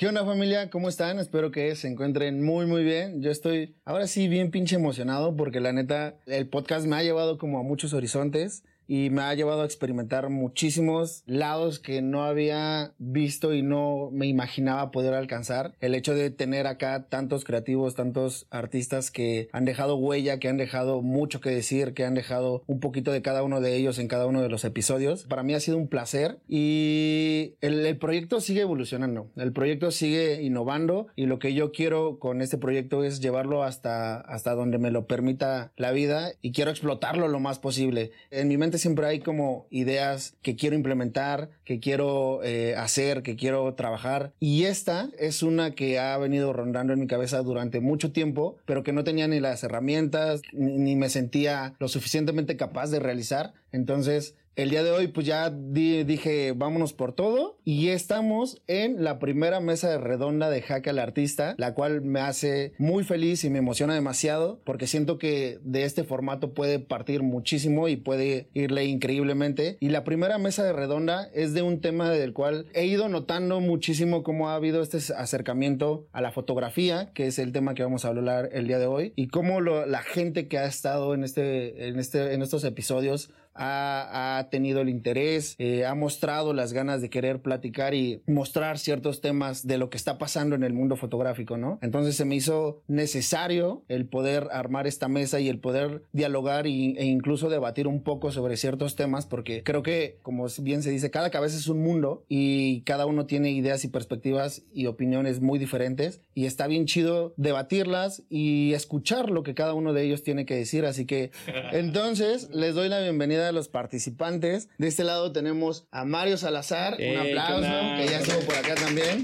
¿Qué onda familia? ¿Cómo están? Espero que se encuentren muy muy bien. Yo estoy ahora sí bien pinche emocionado porque la neta el podcast me ha llevado como a muchos horizontes y me ha llevado a experimentar muchísimos lados que no había visto y no me imaginaba poder alcanzar. El hecho de tener acá tantos creativos, tantos artistas que han dejado huella, que han dejado mucho que decir, que han dejado un poquito de cada uno de ellos en cada uno de los episodios, para mí ha sido un placer y el, el proyecto sigue evolucionando, el proyecto sigue innovando y lo que yo quiero con este proyecto es llevarlo hasta, hasta donde me lo permita la vida y quiero explotarlo lo más posible. En mi mente siempre hay como ideas que quiero implementar, que quiero eh, hacer, que quiero trabajar. Y esta es una que ha venido rondando en mi cabeza durante mucho tiempo, pero que no tenía ni las herramientas, ni, ni me sentía lo suficientemente capaz de realizar. Entonces, el día de hoy pues ya di- dije vámonos por todo y estamos en la primera mesa de redonda de Hack al Artista, la cual me hace muy feliz y me emociona demasiado porque siento que de este formato puede partir muchísimo y puede irle increíblemente. Y la primera mesa de redonda es de un tema del cual he ido notando muchísimo cómo ha habido este acercamiento a la fotografía, que es el tema que vamos a hablar el día de hoy, y cómo la gente que ha estado en, este, en, este, en estos episodios ha, ha tenido el interés, eh, ha mostrado las ganas de querer platicar y mostrar ciertos temas de lo que está pasando en el mundo fotográfico, ¿no? Entonces se me hizo necesario el poder armar esta mesa y el poder dialogar y- e incluso debatir un poco sobre ciertos temas, porque creo que, como bien se dice, cada cabeza es un mundo y cada uno tiene ideas y perspectivas y opiniones muy diferentes y está bien chido debatirlas y escuchar lo que cada uno de ellos tiene que decir, así que entonces les doy la bienvenida a los participantes. De este lado tenemos a Mario Salazar, Hey, un ¿qué aplauso, que ya estuvo por acá también.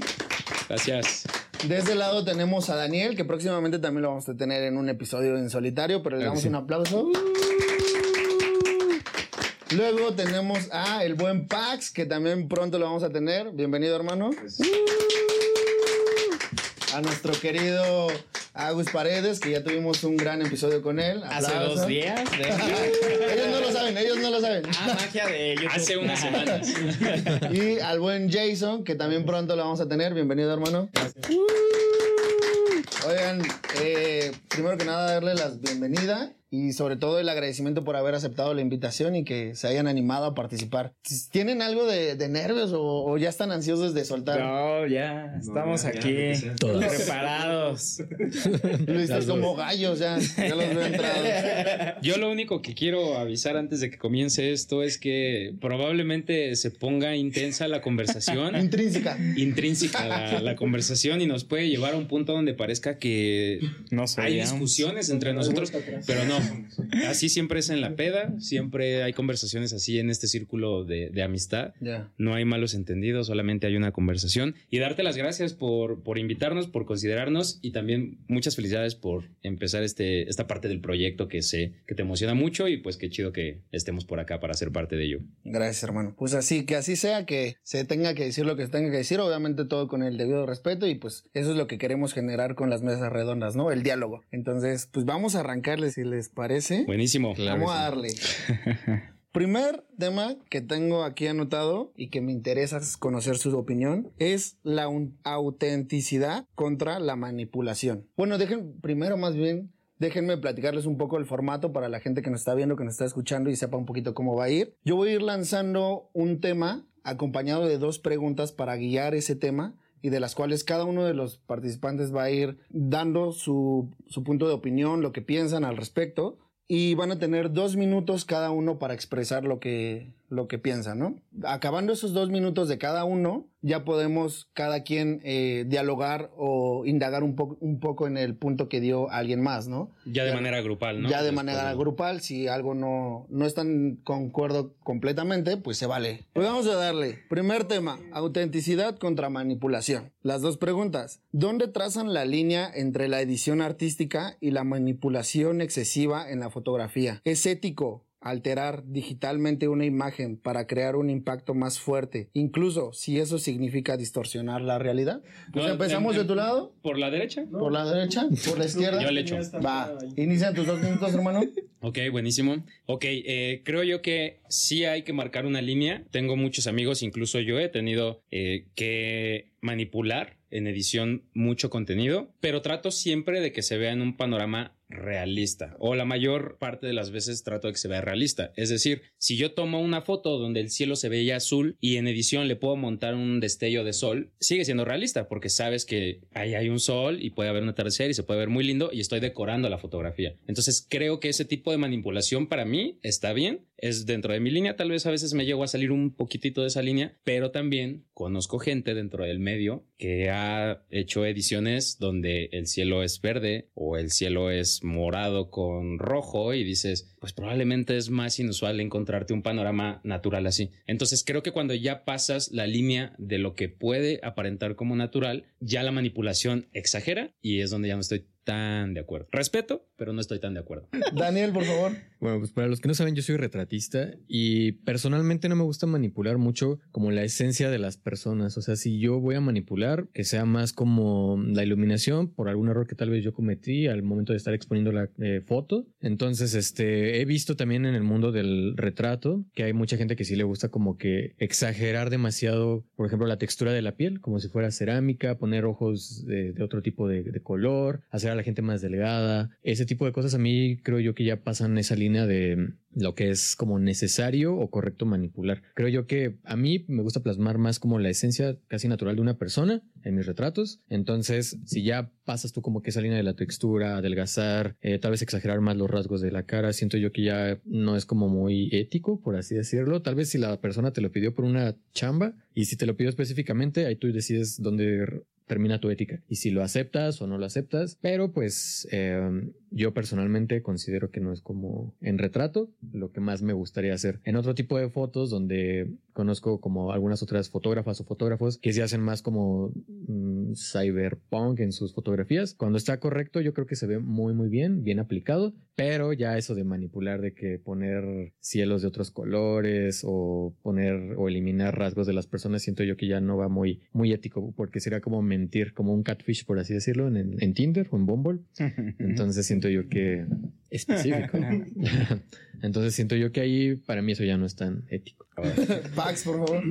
Gracias. De este lado tenemos a Daniel, que próximamente también lo vamos a tener en un episodio en solitario, pero le damos sí. un aplauso. Luego tenemos a el buen Pax, que también pronto lo vamos a tener. Bienvenido, hermano. A nuestro querido Agus Paredes, que ya tuvimos un gran episodio con él. Hace dos días. de- ellos no lo saben, ellos no lo saben. Ah, magia de YouTube. Hace unas semanas. Y al buen Jason, que también pronto lo vamos a tener. Bienvenido, hermano. Oigan, eh, primero que nada, darle la bienvenida y sobre todo el agradecimiento por haber aceptado la invitación y que se hayan animado a participar. ¿Tienen algo de, de nervios o, o ya están ansiosos de soltar? No, ya estamos ya, ya, aquí lo que sea. preparados. Listos como gallos, ya, ya los veo entrados. Yo lo único que quiero avisar antes de que comience esto es que probablemente se ponga intensa la conversación, Intrínseca. intrínseca la, la conversación y nos puede llevar a un punto donde parezca que No hay discusiones entre nosotros, pero no. Así siempre es en la peda, siempre hay conversaciones así en este círculo de, de amistad. Ya. No hay malos entendidos, solamente hay una conversación. Y darte las gracias por, por invitarnos, por considerarnos y también muchas felicidades por empezar este, esta parte del proyecto que sé que te emociona mucho y pues qué chido que estemos por acá para ser parte de ello. Gracias, hermano. Pues así, que así sea, que se tenga que decir lo que se tenga que decir, obviamente todo con el debido respeto y pues eso es lo que queremos generar con las mesas redondas, ¿no? El diálogo. Entonces, pues vamos a arrancarle si les parece. Buenísimo. vamos a darle. Primer tema que tengo aquí anotado y que me interesa conocer su opinión es la autenticidad contra la manipulación. Bueno, dejen primero más bien Déjenme platicarles un poco el formato para la gente que nos está viendo, que nos está escuchando y sepa un poquito cómo va a ir. Yo voy a ir lanzando un tema acompañado de dos preguntas para guiar ese tema y de las cuales cada uno de los participantes va a ir dando su, su punto de opinión, lo que piensan al respecto y van a tener dos minutos cada uno para expresar lo que, lo que piensan, ¿no? Acabando esos dos minutos de cada uno, ya podemos cada quien eh, dialogar o indagar un, poco un poco en el punto que dio alguien más, ¿no? Ya de manera grupal, ¿no? Ya de Pues, manera grupal, si algo no, no están concuerdo completamente, pues se vale. Pues vamos a darle. Primer tema, autenticidad contra manipulación. Las dos preguntas. ¿Dónde trazan la línea entre la edición artística y la manipulación excesiva en la fotografía? ¿Es ético alterar digitalmente una imagen para crear un impacto más fuerte, incluso si eso significa distorsionar la realidad? Pues No, empezamos em- de tu lado, ¿Por la derecha? por la derecha, por la izquierda. Yo le echo. Va, inician tus dos minutos, hermano. Ok, buenísimo. Ok, eh, creo yo que sí hay que marcar una línea. Tengo muchos amigos, incluso yo he tenido eh, que manipular en edición mucho contenido, pero trato siempre de que se vea en un panorama realista o la mayor parte de las veces trato de que se vea realista. Es decir, si yo tomo una foto donde el cielo se veía azul y en edición le puedo montar un destello de sol, sigue siendo realista porque sabes que ahí hay un sol y puede haber un atardecer y se puede ver muy lindo y estoy decorando la fotografía. Entonces creo que ese tipo de manipulación para mí está bien, es dentro de mi línea, tal vez a veces me llego a salir un poquitito de esa línea, pero también conozco gente dentro del medio que ha hecho ediciones donde el cielo es verde o el cielo es morado con rojo y dices, pues probablemente es más inusual encontrarte un panorama natural así. Entonces creo que cuando ya pasas la línea de lo que puede aparentar como natural, ya la manipulación exagera y es donde ya no estoy tan de acuerdo. Respeto, pero no estoy tan de acuerdo. Daniel, por favor. Bueno, pues para los que no saben, yo soy retratista y personalmente no me gusta manipular mucho como la esencia de las personas. O sea, si yo voy a manipular, que sea más como la iluminación por algún error que tal vez yo cometí al momento de estar exponiendo la eh, foto. Entonces, este, he visto también en el mundo del retrato que hay mucha gente que sí le gusta como que exagerar demasiado, por ejemplo, la textura de la piel, como si fuera cerámica, poner ojos de, de otro tipo de, de color, hacer la gente más delgada. Ese tipo de cosas a mí creo yo que ya pasan esa línea de lo que es como necesario o correcto manipular. Creo yo que a mí me gusta plasmar más como la esencia casi natural de una persona en mis retratos. Entonces, si ya pasas tú como que esa línea de la textura, adelgazar, eh, tal vez exagerar más los rasgos de la cara, siento yo que ya no es como muy ético, por así decirlo. Tal vez si la persona te lo pidió por una chamba y si te lo pidió específicamente, ahí tú decides dónde termina tu ética y si lo aceptas o no lo aceptas. Pero pues eh, yo personalmente considero que no es como en retrato lo que más me gustaría hacer. En otro tipo de fotos donde conozco como algunas otras fotógrafas o fotógrafos que se hacen más como mm, cyberpunk en sus fotografías. Cuando está correcto yo creo que se ve muy muy bien, bien aplicado, pero ya eso de manipular de que poner cielos de otros colores o poner o eliminar rasgos de las personas siento yo que ya no va muy muy ético porque sería como mentir, como un catfish por así decirlo en, en Tinder o en Bumble. Entonces siento yo que específico. Entonces siento yo que ahí para mí eso ya no es tan ético. Pax, por favor.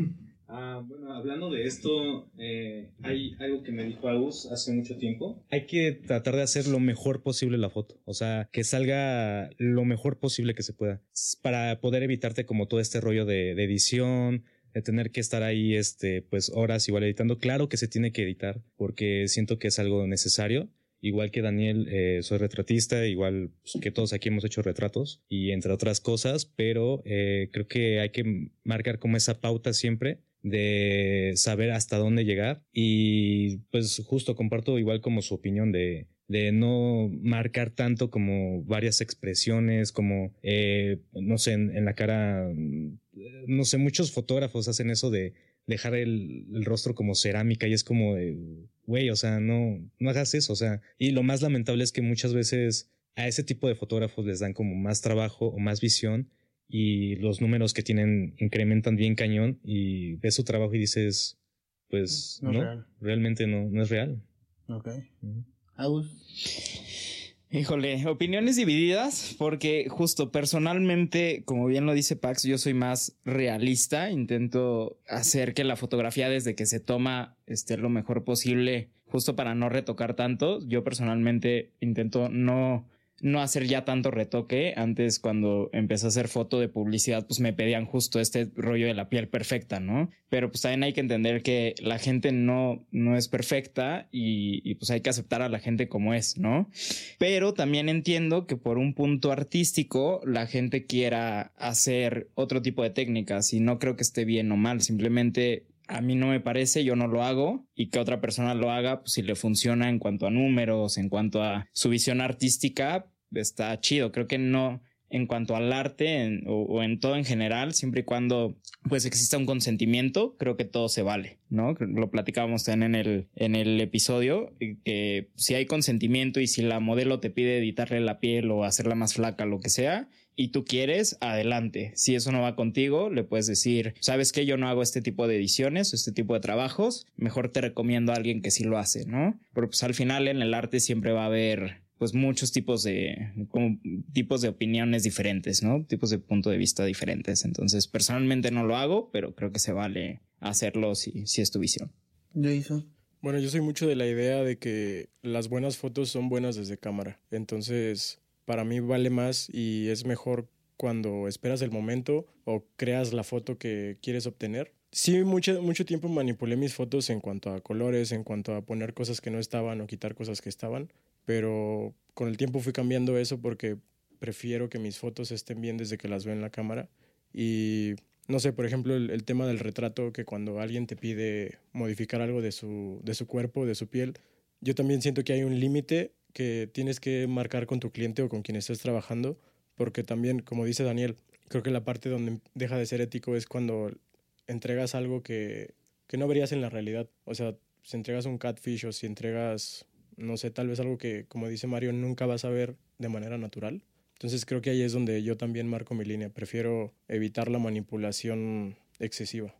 Ah, bueno, hablando de esto, eh, hay algo que me dijo Agus hace mucho tiempo. Hay que tratar de hacer lo mejor posible la foto. O sea, que salga lo mejor posible que se pueda. Para poder evitarte como todo este rollo de, de edición, de tener que estar ahí, este, pues horas igual editando. Claro que se tiene que editar porque siento que es algo necesario. Igual que Daniel, eh, soy retratista, igual pues, que todos aquí hemos hecho retratos y entre otras cosas, pero eh, creo que hay que marcar como esa pauta siempre de saber hasta dónde llegar y pues justo comparto igual como su opinión de, de no marcar tanto como varias expresiones, como, eh, no sé, en, en, la cara, no sé, muchos fotógrafos hacen eso de dejar el, el rostro como cerámica y es como de, güey, o sea, no, no hagas eso, o sea, y lo más lamentable es que muchas veces a ese tipo de fotógrafos les dan como más trabajo o más visión y los números que tienen incrementan bien cañón y ves su trabajo y dices, pues no, no realmente no, no es real. Ok. Agus. Híjole, opiniones divididas, porque justo personalmente, como bien lo dice Pax, yo soy más realista, intento hacer que la fotografía desde que se toma esté lo mejor posible, justo para no retocar tanto. Yo personalmente intento no no hacer ya tanto retoque. Antes, cuando empecé a hacer foto de publicidad, pues me pedían justo este rollo de la piel perfecta, ¿no? Pero pues también hay que entender que la gente no, no es perfecta y, y, pues hay que aceptar a la gente como es, ¿no? Pero también entiendo que por un punto artístico la gente quiera hacer otro tipo de técnicas y no creo que esté bien o mal, simplemente a mí no me parece, yo no lo hago y que otra persona lo haga, pues si le funciona en cuanto a números, en cuanto a su visión artística, está chido. Creo que no en cuanto al arte o, o, en todo en general, siempre y cuando pues exista un consentimiento, creo que todo se vale, ¿no? Lo platicábamos también en el, en el episodio, que si hay consentimiento y si la modelo te pide editarle la piel o hacerla más flaca, lo que sea, y tú quieres, adelante. Si eso no va contigo, le puedes decir, sabes que yo no hago este tipo de ediciones o este tipo de trabajos, mejor te recomiendo a alguien que sí lo hace, ¿no? Pero pues al final en el arte siempre va a haber pues muchos tipos de como tipos de opiniones diferentes, ¿no? Tipos de punto de vista diferentes. Entonces, personalmente no lo hago, pero creo que se vale hacerlo si, si es tu visión. Jason. Bueno, yo soy mucho de la idea de que las buenas fotos son buenas desde cámara. Entonces, para mí vale más y es mejor cuando esperas el momento o creas la foto que quieres obtener. Sí, mucho, mucho tiempo manipulé mis fotos en cuanto a colores, en cuanto a poner cosas que no estaban o quitar cosas que estaban, pero con el tiempo fui cambiando eso porque prefiero que mis fotos estén bien desde que las veo en la cámara. Y no sé, por ejemplo, el, tema del retrato, que cuando alguien te pide modificar algo de su, de su cuerpo, de su piel, yo también siento que hay un límite que tienes que marcar con tu cliente o con quien estés trabajando, porque también, como dice Daniel, creo que la parte donde deja de ser ético es cuando entregas algo que, que no verías en la realidad. O sea, si entregas un catfish o si entregas, no sé, tal vez algo que, como dice Mario, nunca vas a ver de manera natural. Entonces creo que ahí es donde yo también marco mi línea. Prefiero evitar la manipulación excesiva.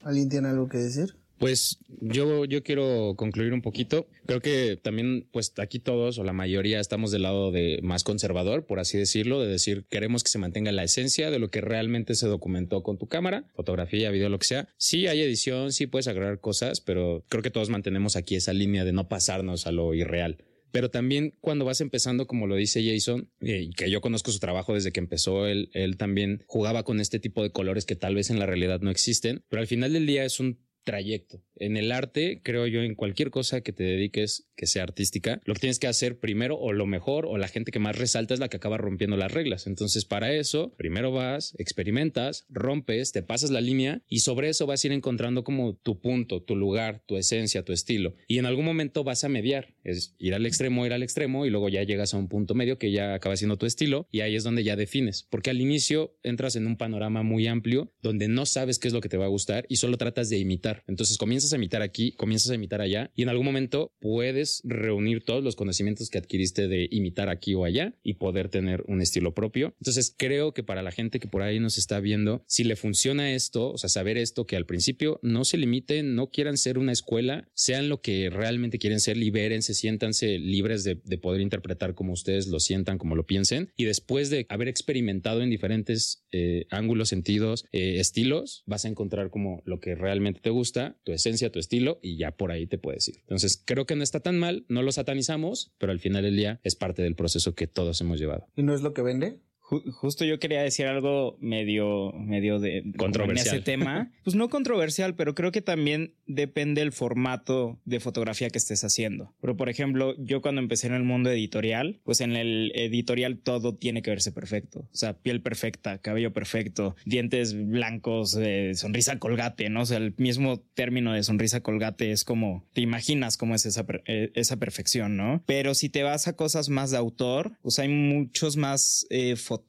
¿Alguien tiene algo que decir? Pues yo, yo quiero concluir un poquito. Creo que también, pues aquí todos o la mayoría estamos del lado de más conservador, por así decirlo, de decir queremos que se mantenga la esencia de lo que realmente se documentó con tu cámara, fotografía, video, lo que sea. Sí hay edición, sí puedes agregar cosas, pero creo que todos mantenemos aquí esa línea de no pasarnos a lo irreal. Pero también cuando vas empezando, como lo dice Jason, eh, que yo conozco su trabajo desde que empezó, él, él también jugaba con este tipo de colores que tal vez en la realidad no existen, pero al final del día es un trayecto. En el arte, creo yo, en cualquier cosa que te dediques que sea artística, lo que tienes que hacer primero o lo mejor o la gente que más resalta es la que acaba rompiendo las reglas. Entonces, para eso, primero vas, experimentas, rompes, te pasas la línea y sobre eso vas a ir encontrando como tu punto, tu lugar, tu esencia, tu estilo. Y en algún momento vas a mediar, es ir al extremo, ir al extremo y luego ya llegas a un punto medio que ya acaba siendo tu estilo y ahí es donde ya defines. Porque al inicio entras en un panorama muy amplio donde no sabes qué es lo que te va a gustar y solo tratas de imitar entonces comienzas a imitar aquí, comienzas a imitar allá y en algún momento puedes reunir todos los conocimientos que adquiriste de imitar aquí o allá y poder tener un estilo propio. Entonces creo que para la gente que por ahí nos está viendo, si le funciona esto, o sea, saber esto, que al principio no se limiten, no quieran ser una escuela, sean lo que realmente quieren ser, libérense, siéntanse libres de, de poder interpretar como ustedes lo sientan, como lo piensen. Y después de haber experimentado en diferentes eh, ángulos, sentidos, eh, estilos, vas a encontrar como lo que realmente te gusta tu esencia, tu estilo y ya por ahí te puedes ir. Entonces creo que no está tan mal, no lo satanizamos, pero al final del día es parte del proceso que todos hemos llevado. ¿Y no es lo que vende? Justo yo quería decir algo medio, medio de controversial. En ese tema. Pues no controversial, pero creo que también depende el formato de fotografía que estés haciendo. Pero por ejemplo, yo cuando empecé en el mundo editorial, pues en el editorial todo tiene que verse perfecto. O sea, piel perfecta, cabello perfecto, dientes blancos, eh, sonrisa colgate, ¿no? O sea, el mismo término de sonrisa colgate es como, te imaginas cómo es esa, eh, esa perfección, ¿no? Pero si te vas a cosas más de autor, pues hay muchos más eh, fotógrafos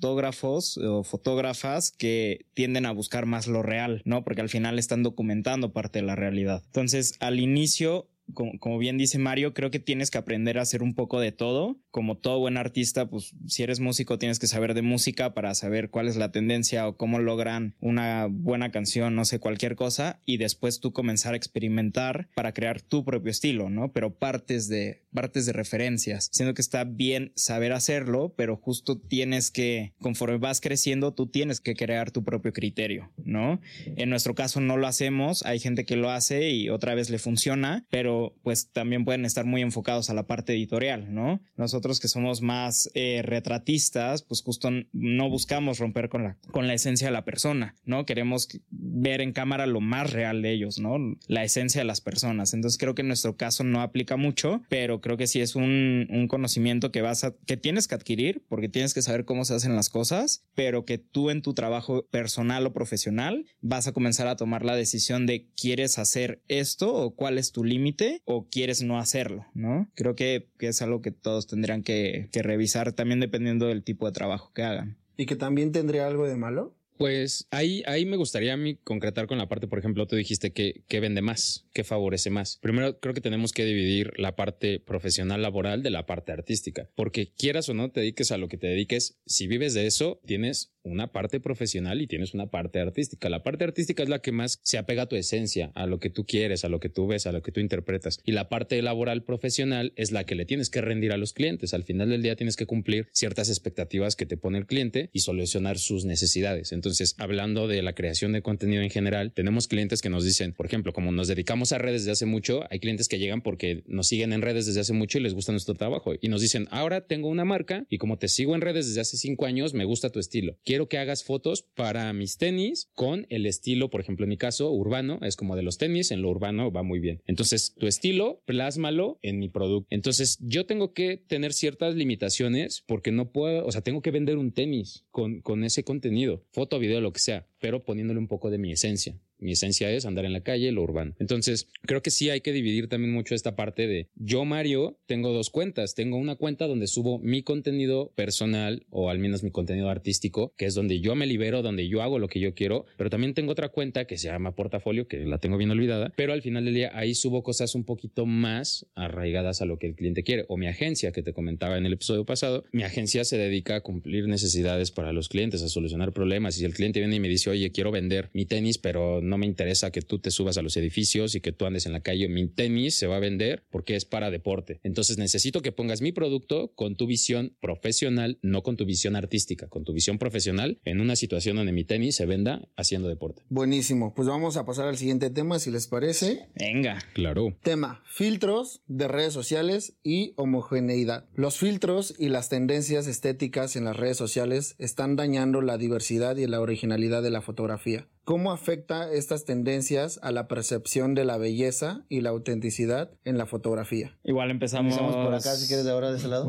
o fotógrafas que tienden a buscar más lo real, ¿no? Porque al final están documentando parte de la realidad. Entonces, al inicio como, bien dice Mario, creo que tienes que aprender a hacer un poco de todo. Como todo buen artista, pues si eres músico tienes que saber de música para saber cuál es la tendencia o cómo logran una buena canción, no sé, cualquier cosa, y después tú comenzar a experimentar para crear tu propio estilo, ¿no? Pero partes de, partes de referencias, siendo que está bien saber hacerlo, pero justo tienes que, conforme vas creciendo, tú tienes que crear tu propio criterio, ¿no? En nuestro caso no lo hacemos, hay gente que lo hace y otra vez le funciona, pero pues también pueden estar muy enfocados a la parte editorial, ¿no? Nosotros que somos más eh, retratistas, pues justo no buscamos romper con la, con la esencia de la persona, ¿no? Queremos ver en cámara lo más real de ellos, ¿no? La esencia de las personas. Entonces creo que en nuestro caso no aplica mucho, pero creo que sí es un, un conocimiento que vas a, que tienes que adquirir porque tienes que saber cómo se hacen las cosas, pero que tú en tu trabajo personal o profesional vas a comenzar a tomar la decisión de quieres hacer esto o cuál es tu límite o quieres no hacerlo, ¿no? Creo que, es algo que todos tendrían que, que revisar también dependiendo del tipo de trabajo que hagan. ¿Y que también tendría algo de malo? Pues ahí, ahí me gustaría a mí concretar con la parte, por ejemplo, tú dijiste que, que vende más, que favorece más. Primero, creo que tenemos que dividir la parte profesional laboral de la parte artística, porque quieras o no te dediques a lo que te dediques, si vives de eso, tienes una parte profesional y tienes una parte artística. La parte artística es la que más se apega a tu esencia, a lo que tú quieres, a lo que tú ves, a lo que tú interpretas. Y la parte laboral profesional es la que le tienes que rendir a los clientes. Al final del día tienes que cumplir ciertas expectativas que te pone el cliente y solucionar sus necesidades. Hablando de la creación de contenido en general, tenemos clientes que nos dicen, por ejemplo, como nos dedicamos a redes desde hace mucho, hay clientes que llegan porque nos siguen en redes desde hace mucho y les gusta nuestro trabajo y nos dicen, ahora tengo una marca y como te sigo en redes desde hace cinco años, me gusta tu estilo. Quiero que hagas fotos para mis tenis con el estilo, por ejemplo, en mi caso, urbano, es como de los tenis, en lo urbano va muy bien. Entonces, tu estilo, plásmalo en mi producto. Entonces, yo tengo que tener ciertas limitaciones porque no puedo, o sea, tengo que vender un tenis con, con ese contenido, foto, video, lo que sea, pero poniéndole un poco de mi esencia. Mi esencia es andar en la calle, lo urbano. Entonces, creo que sí hay que dividir también mucho esta parte de yo, Mario, tengo dos cuentas. Tengo una cuenta donde subo mi contenido personal o al menos mi contenido artístico, que es donde yo me libero, donde yo hago lo que yo quiero, pero también tengo otra cuenta que se llama portafolio, que la tengo bien olvidada, pero al final del día ahí subo cosas un poquito más arraigadas a lo que el cliente quiere. O mi agencia, que te comentaba en el episodio pasado, mi agencia se dedica a cumplir necesidades para los clientes, a solucionar problemas. Y si el cliente viene y me dice, oye, quiero vender mi tenis, pero no me interesa que tú te subas a los edificios y que tú andes en la calle. Mi tenis se va a vender porque es para deporte. Entonces necesito que pongas mi producto con tu visión profesional, no con tu visión artística, con tu visión profesional en una situación donde mi tenis se venda haciendo deporte. Buenísimo. Pues vamos a pasar al siguiente tema, si les parece. Venga. Claro. Tema, filtros de redes sociales y homogeneidad. Los filtros y las tendencias estéticas en las redes sociales están dañando la diversidad y la originalidad de la fotografía. ¿Cómo afecta estas tendencias a la percepción de la belleza y la autenticidad en la fotografía? Igual empezamos. Empezamos por acá, si quieres, de ahora de ese lado.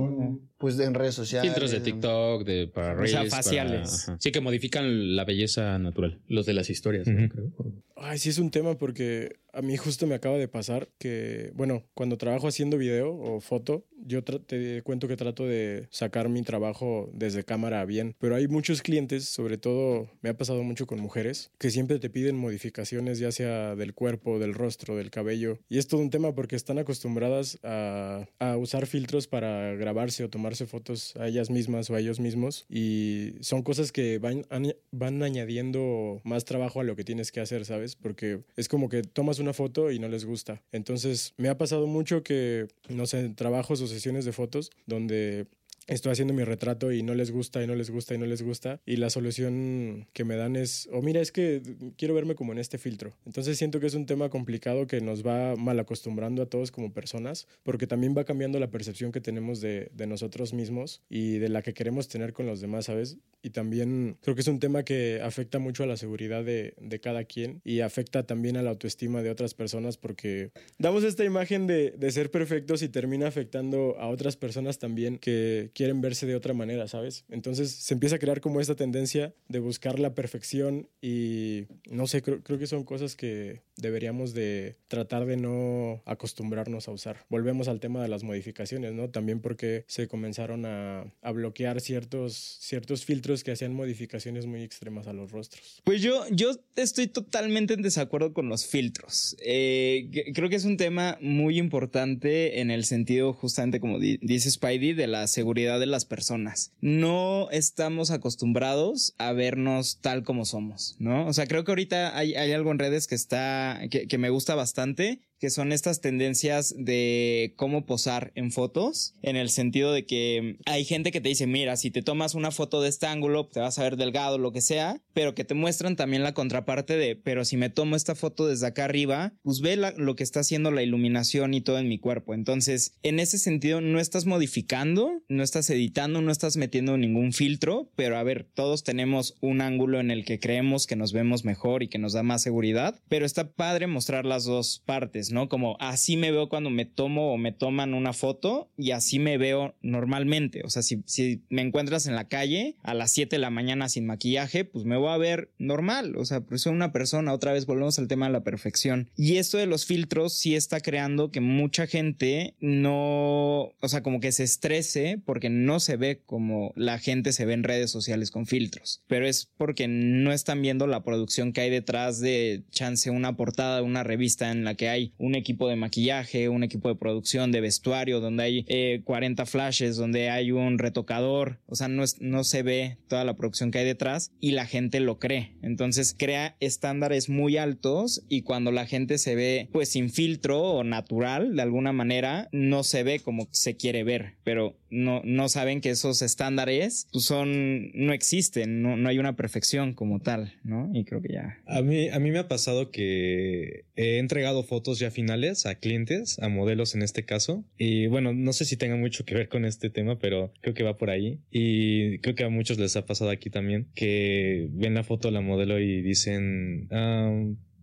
Pues en redes sociales. Filtros de TikTok, de para O sea, para- faciales. Sí, que modifican la belleza natural. Los de las historias, creo. Ay, sí es un tema porque a mí justo me acaba de pasar que, bueno, cuando trabajo haciendo video o foto, yo te cuento que trato de sacar mi trabajo desde cámara bien, pero hay muchos clientes, sobre todo me ha pasado mucho con mujeres, que siempre te piden modificaciones ya sea del cuerpo, del rostro, del cabello, y es todo un tema porque están acostumbradas a, a usar filtros para grabarse o tomarse fotos a ellas mismas o a ellos mismos, y son cosas que van, van añadiendo más trabajo a lo que tienes que hacer, ¿sabes? Porque es como que tomas una foto y no les gusta. Entonces, me ha pasado mucho que, no sé, trabajos o sesiones de fotos donde estoy haciendo mi retrato y no les gusta y no les gusta y no les gusta y la solución que me dan es, o mira, es que quiero verme como en este filtro. Entonces siento que es un tema complicado que nos va mal acostumbrando a todos como personas porque también va cambiando la percepción que tenemos de, de nosotros mismos y de la que queremos tener con los demás, ¿sabes? Y también creo que es un tema que afecta mucho a la seguridad de, de cada quien y afecta también a la autoestima de otras personas porque damos esta imagen de, de ser perfectos y termina afectando a otras personas también que quieren verse de otra manera, ¿sabes? Entonces se empieza a crear como esta tendencia de buscar la perfección y no sé, creo, creo que son cosas que deberíamos de tratar de no acostumbrarnos a usar. Volvemos al tema de las modificaciones, ¿no? También porque se comenzaron a, a bloquear ciertos, ciertos filtros que hacían modificaciones muy extremas a los rostros. Pues yo, yo estoy totalmente en desacuerdo con los filtros. Eh, creo que es un tema muy importante en el sentido, justamente como di- dice Spidey, de la seguridad de las personas. No estamos acostumbrados a vernos tal como somos, ¿no? O sea, creo que ahorita hay, hay algo en redes que está, que, que me gusta bastante, que son estas tendencias de cómo posar en fotos, en el sentido de que hay gente que te dice, mira, si te tomas una foto de este ángulo, te vas a ver delgado, lo que sea, pero que te muestran también la contraparte de, pero si me tomo esta foto desde acá arriba, pues ve lo que está haciendo la iluminación y todo en mi cuerpo. Entonces, en ese sentido, no estás modificando, no estás editando, no estás metiendo ningún filtro, pero a ver, todos tenemos un ángulo en el que creemos que nos vemos mejor y que nos da más seguridad, pero está padre mostrar las dos partes, ¿no? Como así me veo cuando me tomo o me toman una foto y así me veo normalmente. O sea, si, si me encuentras en la calle a las 7 de la mañana sin maquillaje, pues me voy a ver normal. O sea, pues soy una persona. Otra vez volvemos al tema de la perfección. Y esto de los filtros sí está creando que mucha gente no, o sea, como que se estrese porque no se ve como la gente se ve en redes sociales con filtros. Pero es porque no están viendo la producción que hay detrás de chance una portada de una revista en la que hay un equipo de maquillaje, un equipo de producción, de vestuario, donde hay eh, 40 flashes, donde hay un retocador. O sea, no, es- no se ve toda la producción que hay detrás y la gente lo cree. Entonces crea estándares muy altos y cuando la gente se ve pues sin filtro o natural de alguna manera, no se ve como se quiere ver. Pero no saben que esos estándares pues, son, no existen, no, no hay una perfección como tal, ¿no? Y creo que ya. A mí, a mí me ha pasado que he entregado fotos ya finales a clientes, a modelos en este caso. Y bueno, no sé si tenga mucho que ver con este tema, pero creo que va por ahí. Y creo que a muchos les ha pasado aquí también, que ven la foto de la modelo y dicen, ah,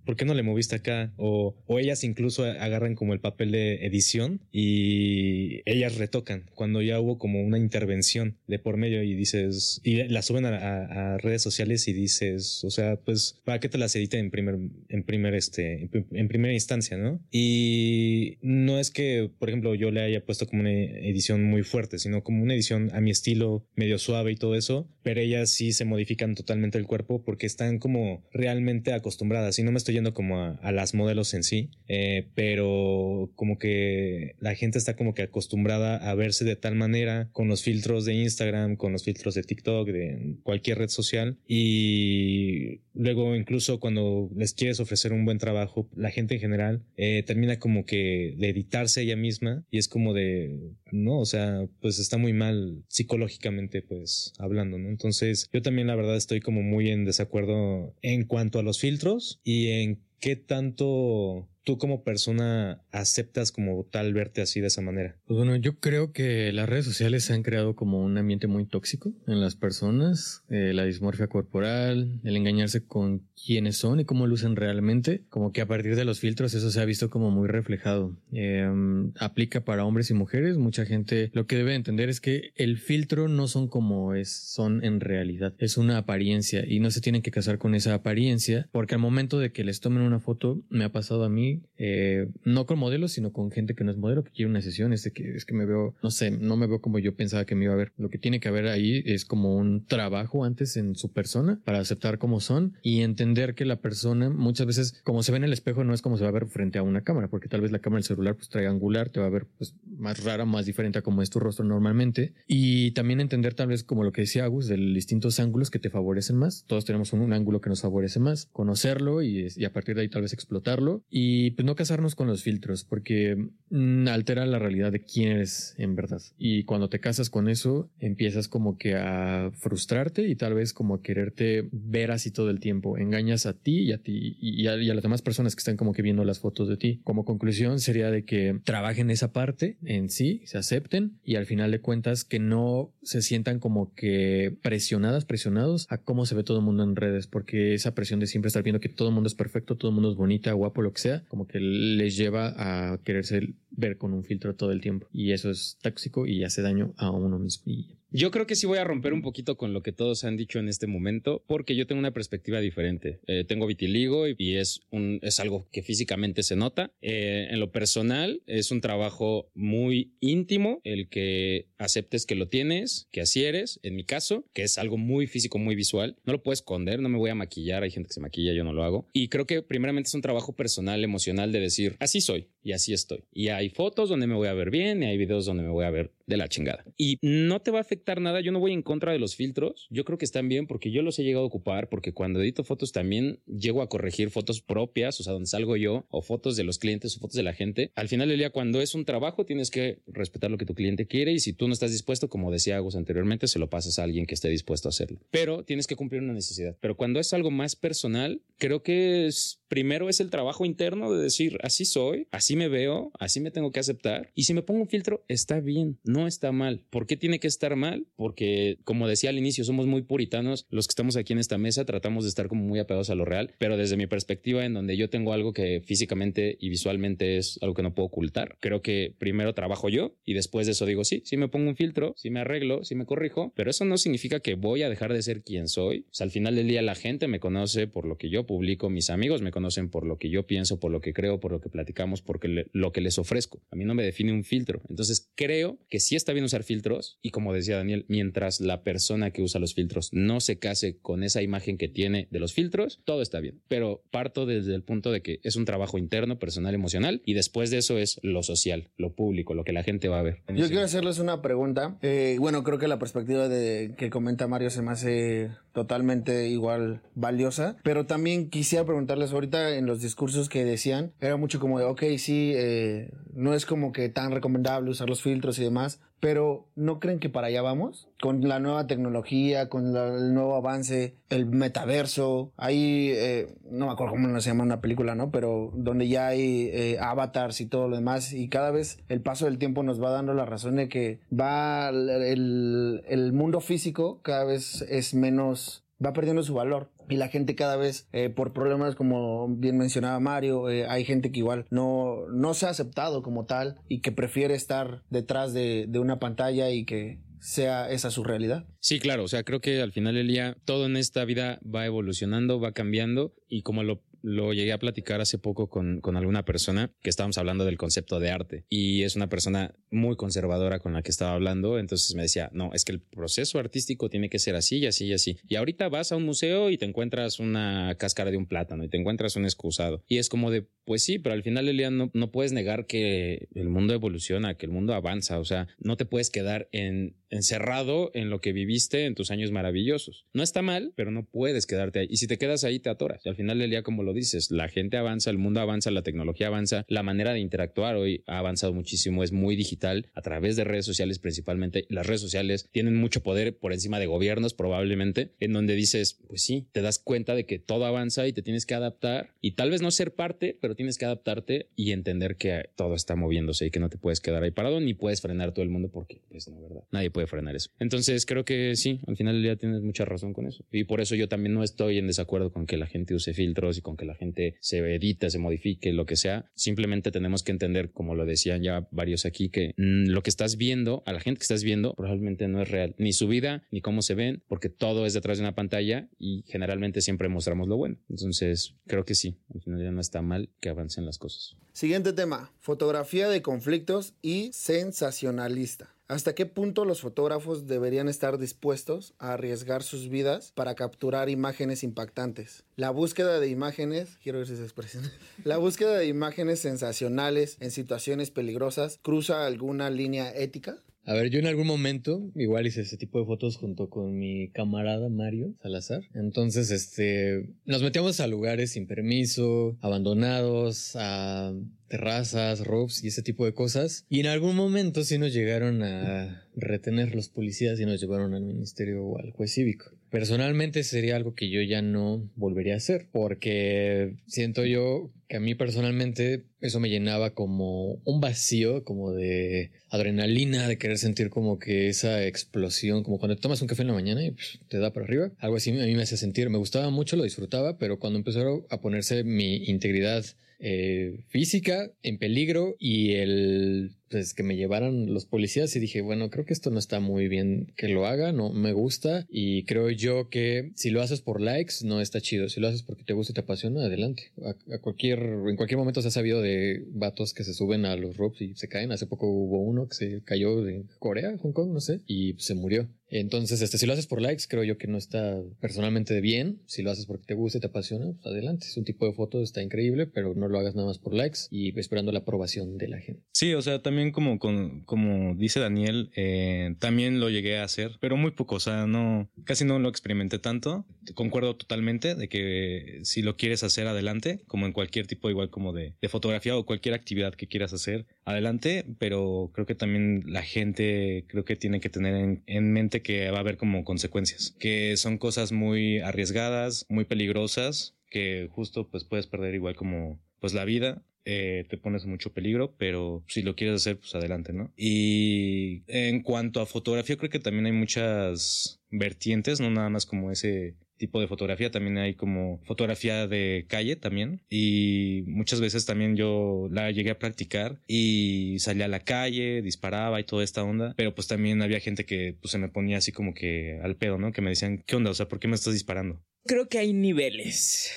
¿por qué no le moviste acá? O, o, ellas incluso agarran como el papel de edición y ellas retocan cuando ya hubo como una intervención de por medio y dices, y la suben a, redes sociales y dices, o sea, pues, ¿para qué te las editen en primer, en primer, este, en primera instancia, no? Y no es que, por ejemplo, yo le haya puesto como una edición muy fuerte, sino como una edición a mi estilo medio suave y todo eso, pero ellas sí se modifican totalmente el cuerpo porque están como realmente acostumbradas y no me estoy yendo como a, las modelos en sí, eh, pero como que la gente está como que acostumbrada a verse de tal manera con los filtros de Instagram, con los filtros de TikTok, de cualquier red social y luego incluso cuando les quieres ofrecer un buen trabajo, la gente en general eh, termina como que de editarse ella misma y es como de, no, o sea, pues está muy mal psicológicamente pues hablando, ¿no? Entonces yo también la verdad estoy como muy en desacuerdo en cuanto a los filtros y en qué tanto tú como persona aceptas como tal verte así de esa manera? Pues bueno, yo creo que las redes sociales han creado como un ambiente muy tóxico en las personas, eh, la dismorfia corporal, el engañarse con quiénes son y cómo lucen realmente, como que a partir de los filtros eso se ha visto como muy reflejado. Em, aplica para hombres y mujeres, mucha gente lo que debe entender es que el filtro no son como es, son en realidad, es una apariencia y no se tienen que casar con esa apariencia porque al momento de que les tomen una foto, me ha pasado a mí, eh, no con modelos, sino con gente que no es modelo, que quiere una sesión, es que, es que me veo, no sé, no me veo como yo pensaba que me iba a ver. Lo que tiene que haber ahí es como un trabajo antes en su persona para aceptar cómo son y entender que la persona muchas veces, como se ve en el espejo, no es como se va a ver frente a una cámara, porque tal vez la cámara del celular pues triangular te va a ver pues más rara, más diferente a como es tu rostro normalmente. Y también entender tal vez como lo que decía Agus, de distintos ángulos que te favorecen más. Todos tenemos un, ángulo que nos favorece más. Conocerlo y, y a partir de ahí tal vez explotarlo. Y y pues no casarnos con los filtros porque mm, altera la realidad de quién eres en verdad. Y cuando te casas con eso, empiezas como que a frustrarte y tal vez como a quererte ver así todo el tiempo. Engañas a ti y a ti y a, las demás personas que están como que viendo las fotos de ti. Como conclusión sería de que trabajen esa parte en sí, se acepten y al final de cuentas que no se sientan como que presionadas, presionados a cómo se ve todo el mundo en redes, porque esa presión de siempre estar viendo que todo el mundo es perfecto, todo el mundo es bonita, guapo, lo que sea, como que les lleva a quererse ver con un filtro todo el tiempo. Y eso es tóxico y hace daño a uno mismo. Yo creo que sí voy a romper un poquito con lo que todos han dicho en este momento, porque yo tengo una perspectiva diferente. Eh, tengo vitiligo y es, un, es algo que físicamente se nota. Eh, en lo personal, es un trabajo muy íntimo el que aceptes que lo tienes, que así eres, en mi caso, que es algo muy físico, muy visual. No lo puedo esconder, no me voy a maquillar. Hay gente que se maquilla, yo no lo hago. Y creo que primeramente es un trabajo personal, emocional de decir, así soy y así estoy. Y hay fotos donde me voy a ver bien y hay videos donde me voy a ver de la chingada. Y no te va a afectar nada, yo no voy en contra de los filtros, yo creo que están bien porque yo los he llegado a ocupar, porque cuando edito fotos también llego a corregir fotos propias, o sea, donde salgo yo, o fotos de los clientes o fotos de la gente. Al final del día, cuando es un trabajo, tienes que respetar lo que tu cliente quiere y si tú no estás dispuesto, como decía Agus anteriormente, se lo pasas a alguien que esté dispuesto a hacerlo. Pero tienes que cumplir una necesidad. Pero cuando es algo más personal, creo que es, primero es el trabajo interno de decir, así soy, así me veo, así me tengo que aceptar. Y si me pongo un filtro, está bien, no está mal. ¿Por qué tiene que estar mal? Porque, como decía al inicio, somos muy puritanos. Los que estamos aquí en esta mesa tratamos de estar como muy apegados a lo real, pero desde mi perspectiva, en donde yo tengo algo que físicamente y visualmente es algo que no puedo ocultar, creo que primero trabajo yo y después de eso digo, sí, sí me pongo un filtro, sí me arreglo, sí me corrijo, pero eso no significa que voy a dejar de ser quien soy. Al final del día la gente me conoce por lo que yo publico, mis amigos me conocen por lo que yo pienso, por lo que creo, por lo que platicamos, por lo que les ofrezco. A mí no me define un filtro. Entonces creo que sí está bien usar filtros y como decía Daniel, mientras la persona que usa los filtros no se case con esa imagen que tiene de los filtros, todo está bien. Pero parto desde el punto de que es un trabajo interno, personal, emocional y después de eso es lo social, lo público, lo que la gente va a ver. Yo quiero hacerles una pregunta. Eh, bueno, creo que la perspectiva de que comenta Mario se me hace totalmente igual valiosa, pero también quisiera preguntarles ahorita en los discursos que decían, era mucho como de, ok, sí, eh, no es como que tan recomendable usar los filtros y demás, pero ¿no creen que para allá vamos? Con la nueva tecnología, con el nuevo avance, el metaverso, hay, eh, no me acuerdo cómo se llama una película, ¿no? Pero donde ya hay eh, avatars y todo lo demás, y cada vez el paso del tiempo nos va dando la razón de que va el- el mundo físico cada vez es menos, va perdiendo su valor. Y la gente cada vez, eh, por problemas como bien mencionaba Mario, eh, hay gente que igual no, no se ha aceptado como tal y que prefiere estar detrás de, de una pantalla y que sea esa su realidad. Sí, claro, o sea, creo que al final del día todo en esta vida va evolucionando, va cambiando y como lo, lo llegué a platicar hace poco con, con alguna persona que estábamos hablando del concepto de arte. Y es una persona muy conservadora con la que estaba hablando, entonces me decía, no, es que el proceso artístico tiene que ser así y así y así. Y ahorita vas a un museo y te encuentras una cáscara de un plátano y te encuentras un excusado. Y es como de, pues sí, pero al final día no, no puedes negar que el mundo evoluciona, que el mundo avanza, o sea, no te puedes quedar en, encerrado en lo que viviste en tus años maravillosos. No está mal, pero no puedes quedarte ahí. Y si te quedas ahí, te atoras. Y al final del día, como lo dices, la gente avanza, el mundo avanza, la tecnología avanza, la manera de interactuar hoy ha avanzado muchísimo, es muy digital a través de redes sociales principalmente. Las redes sociales tienen mucho poder por encima de gobiernos probablemente, en donde dices, pues sí, te das cuenta de que todo avanza y te tienes que adaptar y tal vez no ser parte, pero tienes que adaptarte y entender que todo está moviéndose y que no te puedes quedar ahí parado ni puedes frenar todo el mundo porque, pues no, ¿verdad? Nadie puede frenar eso. Entonces creo que sí, al final día tienes mucha razón con eso. Y por eso yo también no estoy en desacuerdo con que la gente use filtros y con que la gente se edita, se modifique, lo que sea. Simplemente tenemos que entender, como lo decían ya varios aquí, que mm, lo que estás viendo, a la gente que estás viendo, probablemente no es real. Ni su vida, ni cómo se ven, porque todo es detrás de una pantalla y generalmente siempre mostramos lo bueno. Entonces creo que sí, al final ya no está mal que avancen las cosas. Siguiente tema, fotografía de conflictos y sensacionalista. ¿Hasta qué punto los fotógrafos deberían estar dispuestos a arriesgar sus vidas para capturar imágenes impactantes? La búsqueda de imágenes, quiero ver la búsqueda de imágenes sensacionales en situaciones peligrosas cruza alguna línea ética? A ver, yo en algún momento igual hice ese tipo de fotos junto con mi camarada Mario Salazar. Entonces, este, nos metíamos a lugares sin permiso, abandonados, a terrazas, roofs y ese tipo de cosas. Y en algún momento sí nos llegaron a retener los policías y nos llevaron al ministerio o al juez cívico. Personalmente sería algo que yo ya no volvería a hacer porque siento yo que a mí personalmente eso me llenaba como un vacío, como de adrenalina, de querer sentir como que esa explosión, como cuando tomas un café en la mañana y pues, te da para arriba. Algo así a mí me hacía sentir, me gustaba mucho, lo disfrutaba, pero cuando empezaron a ponerse mi integridad eh, física en peligro y el pues que me llevaran los policías y dije, bueno, creo que esto no está muy bien que lo haga, no me gusta y creo yo que si lo haces por likes no está chido, si lo haces porque te gusta y te apasiona, adelante. A, a cualquier, en cualquier momento se ha sabido de vatos que se suben a los ropes y se caen, hace poco hubo uno que se cayó de Corea, Hong Kong, no sé, y se murió. Entonces, este, si lo haces por likes, creo yo que no está personalmente bien. Si lo haces porque te gusta y te apasiona, pues adelante. Es un tipo de foto, está increíble, pero no lo hagas nada más por likes y esperando la aprobación de la gente. Sí, o sea, también como, con, como dice Daniel, eh, también lo llegué a hacer, pero muy poco, o sea, no, casi no lo experimenté tanto. Concuerdo totalmente de que si lo quieres hacer adelante, como en cualquier tipo igual como de, de fotografía o cualquier actividad que quieras hacer, adelante, pero creo que también la gente creo que tiene que tener en, en mente que va a haber como consecuencias, que son cosas muy arriesgadas, muy peligrosas, que justo pues puedes perder igual como pues la vida eh, te pones mucho peligro, pero si lo quieres hacer, pues adelante, ¿no? Y en cuanto a fotografía, creo que también hay muchas vertientes, no nada más como ese tipo de fotografía, también hay como fotografía de calle también y muchas veces también yo la llegué a practicar y salía a la calle, disparaba y toda esta onda, pero pues también había gente que pues se me ponía así como que al pedo, ¿no? Que me decían, ¿qué onda? O sea, ¿por qué me estás disparando? Creo que hay niveles.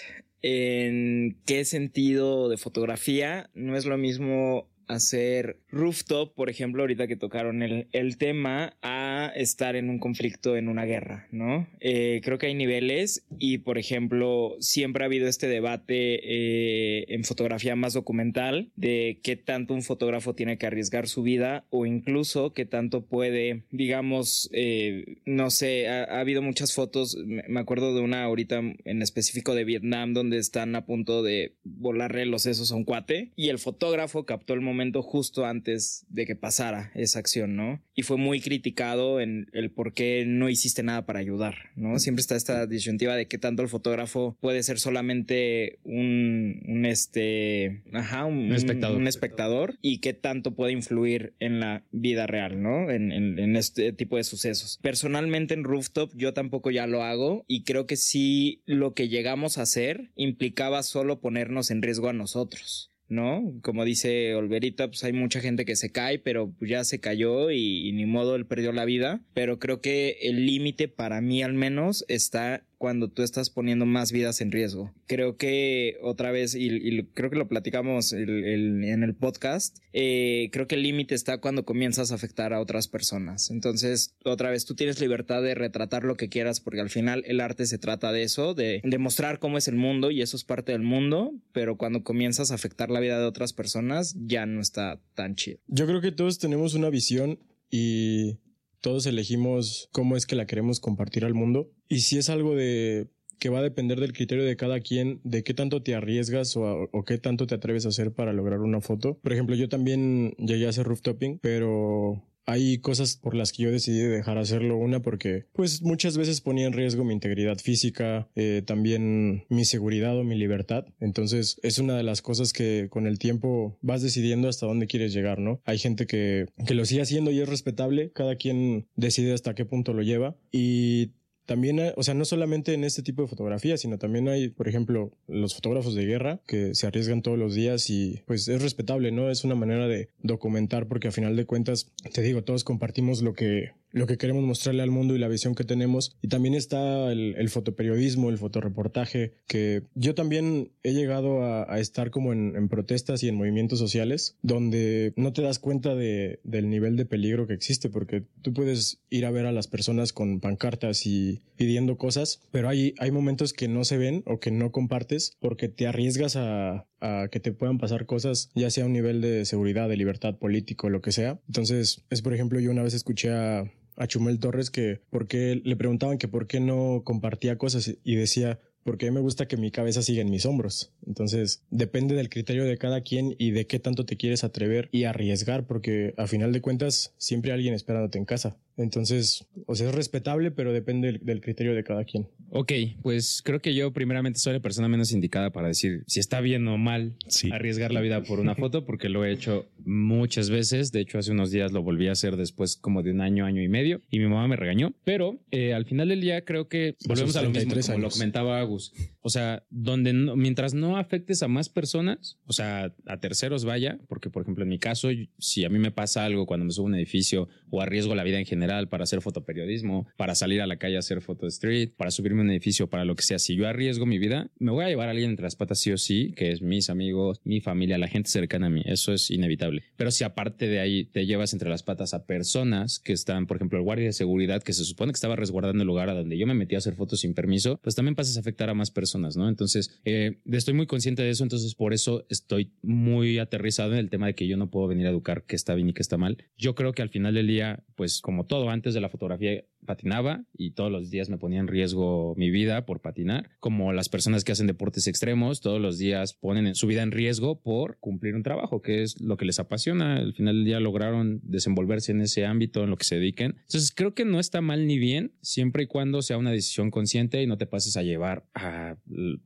¿En qué sentido de fotografía? No es lo mismo hacer rooftop, por ejemplo, ahorita que tocaron el, el tema, a estar en un conflicto, en una guerra, ¿no? Eh, creo que hay niveles y, por ejemplo, siempre ha habido este debate eh, en fotografía más documental de qué tanto un fotógrafo tiene que arriesgar su vida o incluso qué tanto puede, digamos, eh, no sé, ha, ha habido muchas fotos, me acuerdo de una ahorita en específico de Vietnam donde están a punto de volarle los sesos a un cuate y el fotógrafo captó el momento justo antes de que pasara esa acción, ¿no? Y fue muy criticado en el por qué no hiciste nada para ayudar, ¿no? Siempre está esta disyuntiva de que tanto el fotógrafo puede ser solamente un, un este, ajá, un, Un espectador. un espectador y qué tanto puede influir en la vida real, ¿no? En, en- en este tipo de sucesos. Personalmente en Rooftop yo tampoco ya lo hago y creo que sí lo que llegamos a hacer implicaba solo ponernos en riesgo a nosotros. ¿No? Como dice Olverita, pues hay mucha gente que se cae, pero pues ya se cayó y, y ni modo él perdió la vida. Pero creo que el límite para mí al menos está cuando tú estás poniendo más vidas en riesgo. Creo que otra vez, y, creo que lo platicamos en el podcast, eh, creo que el límite está cuando comienzas a afectar a otras personas. Entonces, otra vez, tú tienes libertad de retratar lo que quieras porque al final el arte se trata de eso, de, de mostrar cómo es el mundo y eso es parte del mundo, pero cuando comienzas a afectar la vida de otras personas ya no está tan chido. Yo creo que todos tenemos una visión y todos elegimos cómo es que la queremos compartir al mundo. Y si es algo de que va a depender del criterio de cada quien, de qué tanto te arriesgas o, o qué tanto te atreves a hacer para lograr una foto. Por ejemplo, yo también llegué a hacer rooftopping, pero hay cosas por las que yo decidí dejar hacerlo. Una porque pues muchas veces ponía en riesgo mi integridad física, eh, también mi seguridad o mi libertad. Entonces es una de las cosas que con el tiempo vas decidiendo hasta dónde quieres llegar, ¿no? Hay gente que, que lo sigue haciendo y es respetable. Cada quien decide hasta qué punto lo lleva. Y también, o sea, no solamente en este tipo de fotografía, sino también hay, por ejemplo, los fotógrafos de guerra que se arriesgan todos los días y pues es respetable, ¿no? Es una manera de documentar porque a final de cuentas, te digo, todos compartimos lo que lo que queremos mostrarle al mundo y la visión que tenemos. Y también está el, fotoperiodismo, el fotoreportaje, que yo también he llegado a, estar como en, protestas y en movimientos sociales, donde no te das cuenta de, del nivel de peligro que existe, porque tú puedes ir a ver a las personas con pancartas y pidiendo cosas, pero hay, hay momentos que no se ven o que no compartes porque te arriesgas a, a que te puedan pasar cosas, ya sea a un nivel de seguridad, de libertad político, lo que sea. Entonces, es por ejemplo, yo una vez escuché a, a Chumel Torres que por qué le preguntaban que por qué no compartía cosas y decía porque a mí me gusta que mi cabeza siga en mis hombros. Entonces, depende del criterio de cada quien y de qué tanto te quieres atrever y arriesgar, porque a final de cuentas siempre hay alguien esperándote en casa. Entonces, o sea, es respetable, pero depende del, del criterio de cada quien. Ok, pues creo que yo primeramente soy la persona menos indicada para decir si está bien o mal Sí. arriesgar la vida por una foto, porque lo he hecho muchas veces. De hecho, hace unos días lo volví a hacer después como de un año, año y medio, y mi mamá me regañó. Pero eh, al final del día creo que volvemos a lo mismo, 33 como lo comentaba Agus. O sea, donde no- mientras afectes a más personas, o sea, a terceros vaya, porque por ejemplo en mi caso, si a mí me pasa algo cuando me subo a un edificio o arriesgo la vida en general para hacer fotoperiodismo, para salir a la calle a hacer foto street, para subirme a un edificio, para lo que sea, si yo arriesgo mi vida, me voy a llevar a alguien entre las patas sí o sí, que es mis amigos, mi familia, la gente cercana a mí. Eso es inevitable. Pero si aparte de ahí te llevas entre las patas a personas que están, por ejemplo, el guardia de seguridad que se supone que estaba resguardando el lugar a donde yo me metí a hacer fotos sin permiso, pues también pasas a afectar a más personas, ¿no? Entonces, eh, estoy muy consciente de eso, entonces por eso estoy muy aterrizado en el tema de que yo no puedo venir a educar qué está bien y qué está mal. Yo creo que al final del día, pues como todo antes de la fotografía, patinaba y todos los días me ponía en riesgo mi vida por patinar, como las personas que hacen deportes extremos, todos los días ponen en su vida en riesgo por cumplir un trabajo, que es lo que les apasiona. Al final del día lograron desenvolverse en ese ámbito, en lo que se dediquen. Entonces creo que no está mal ni bien, siempre y cuando sea una decisión consciente y no te pases a llevar a,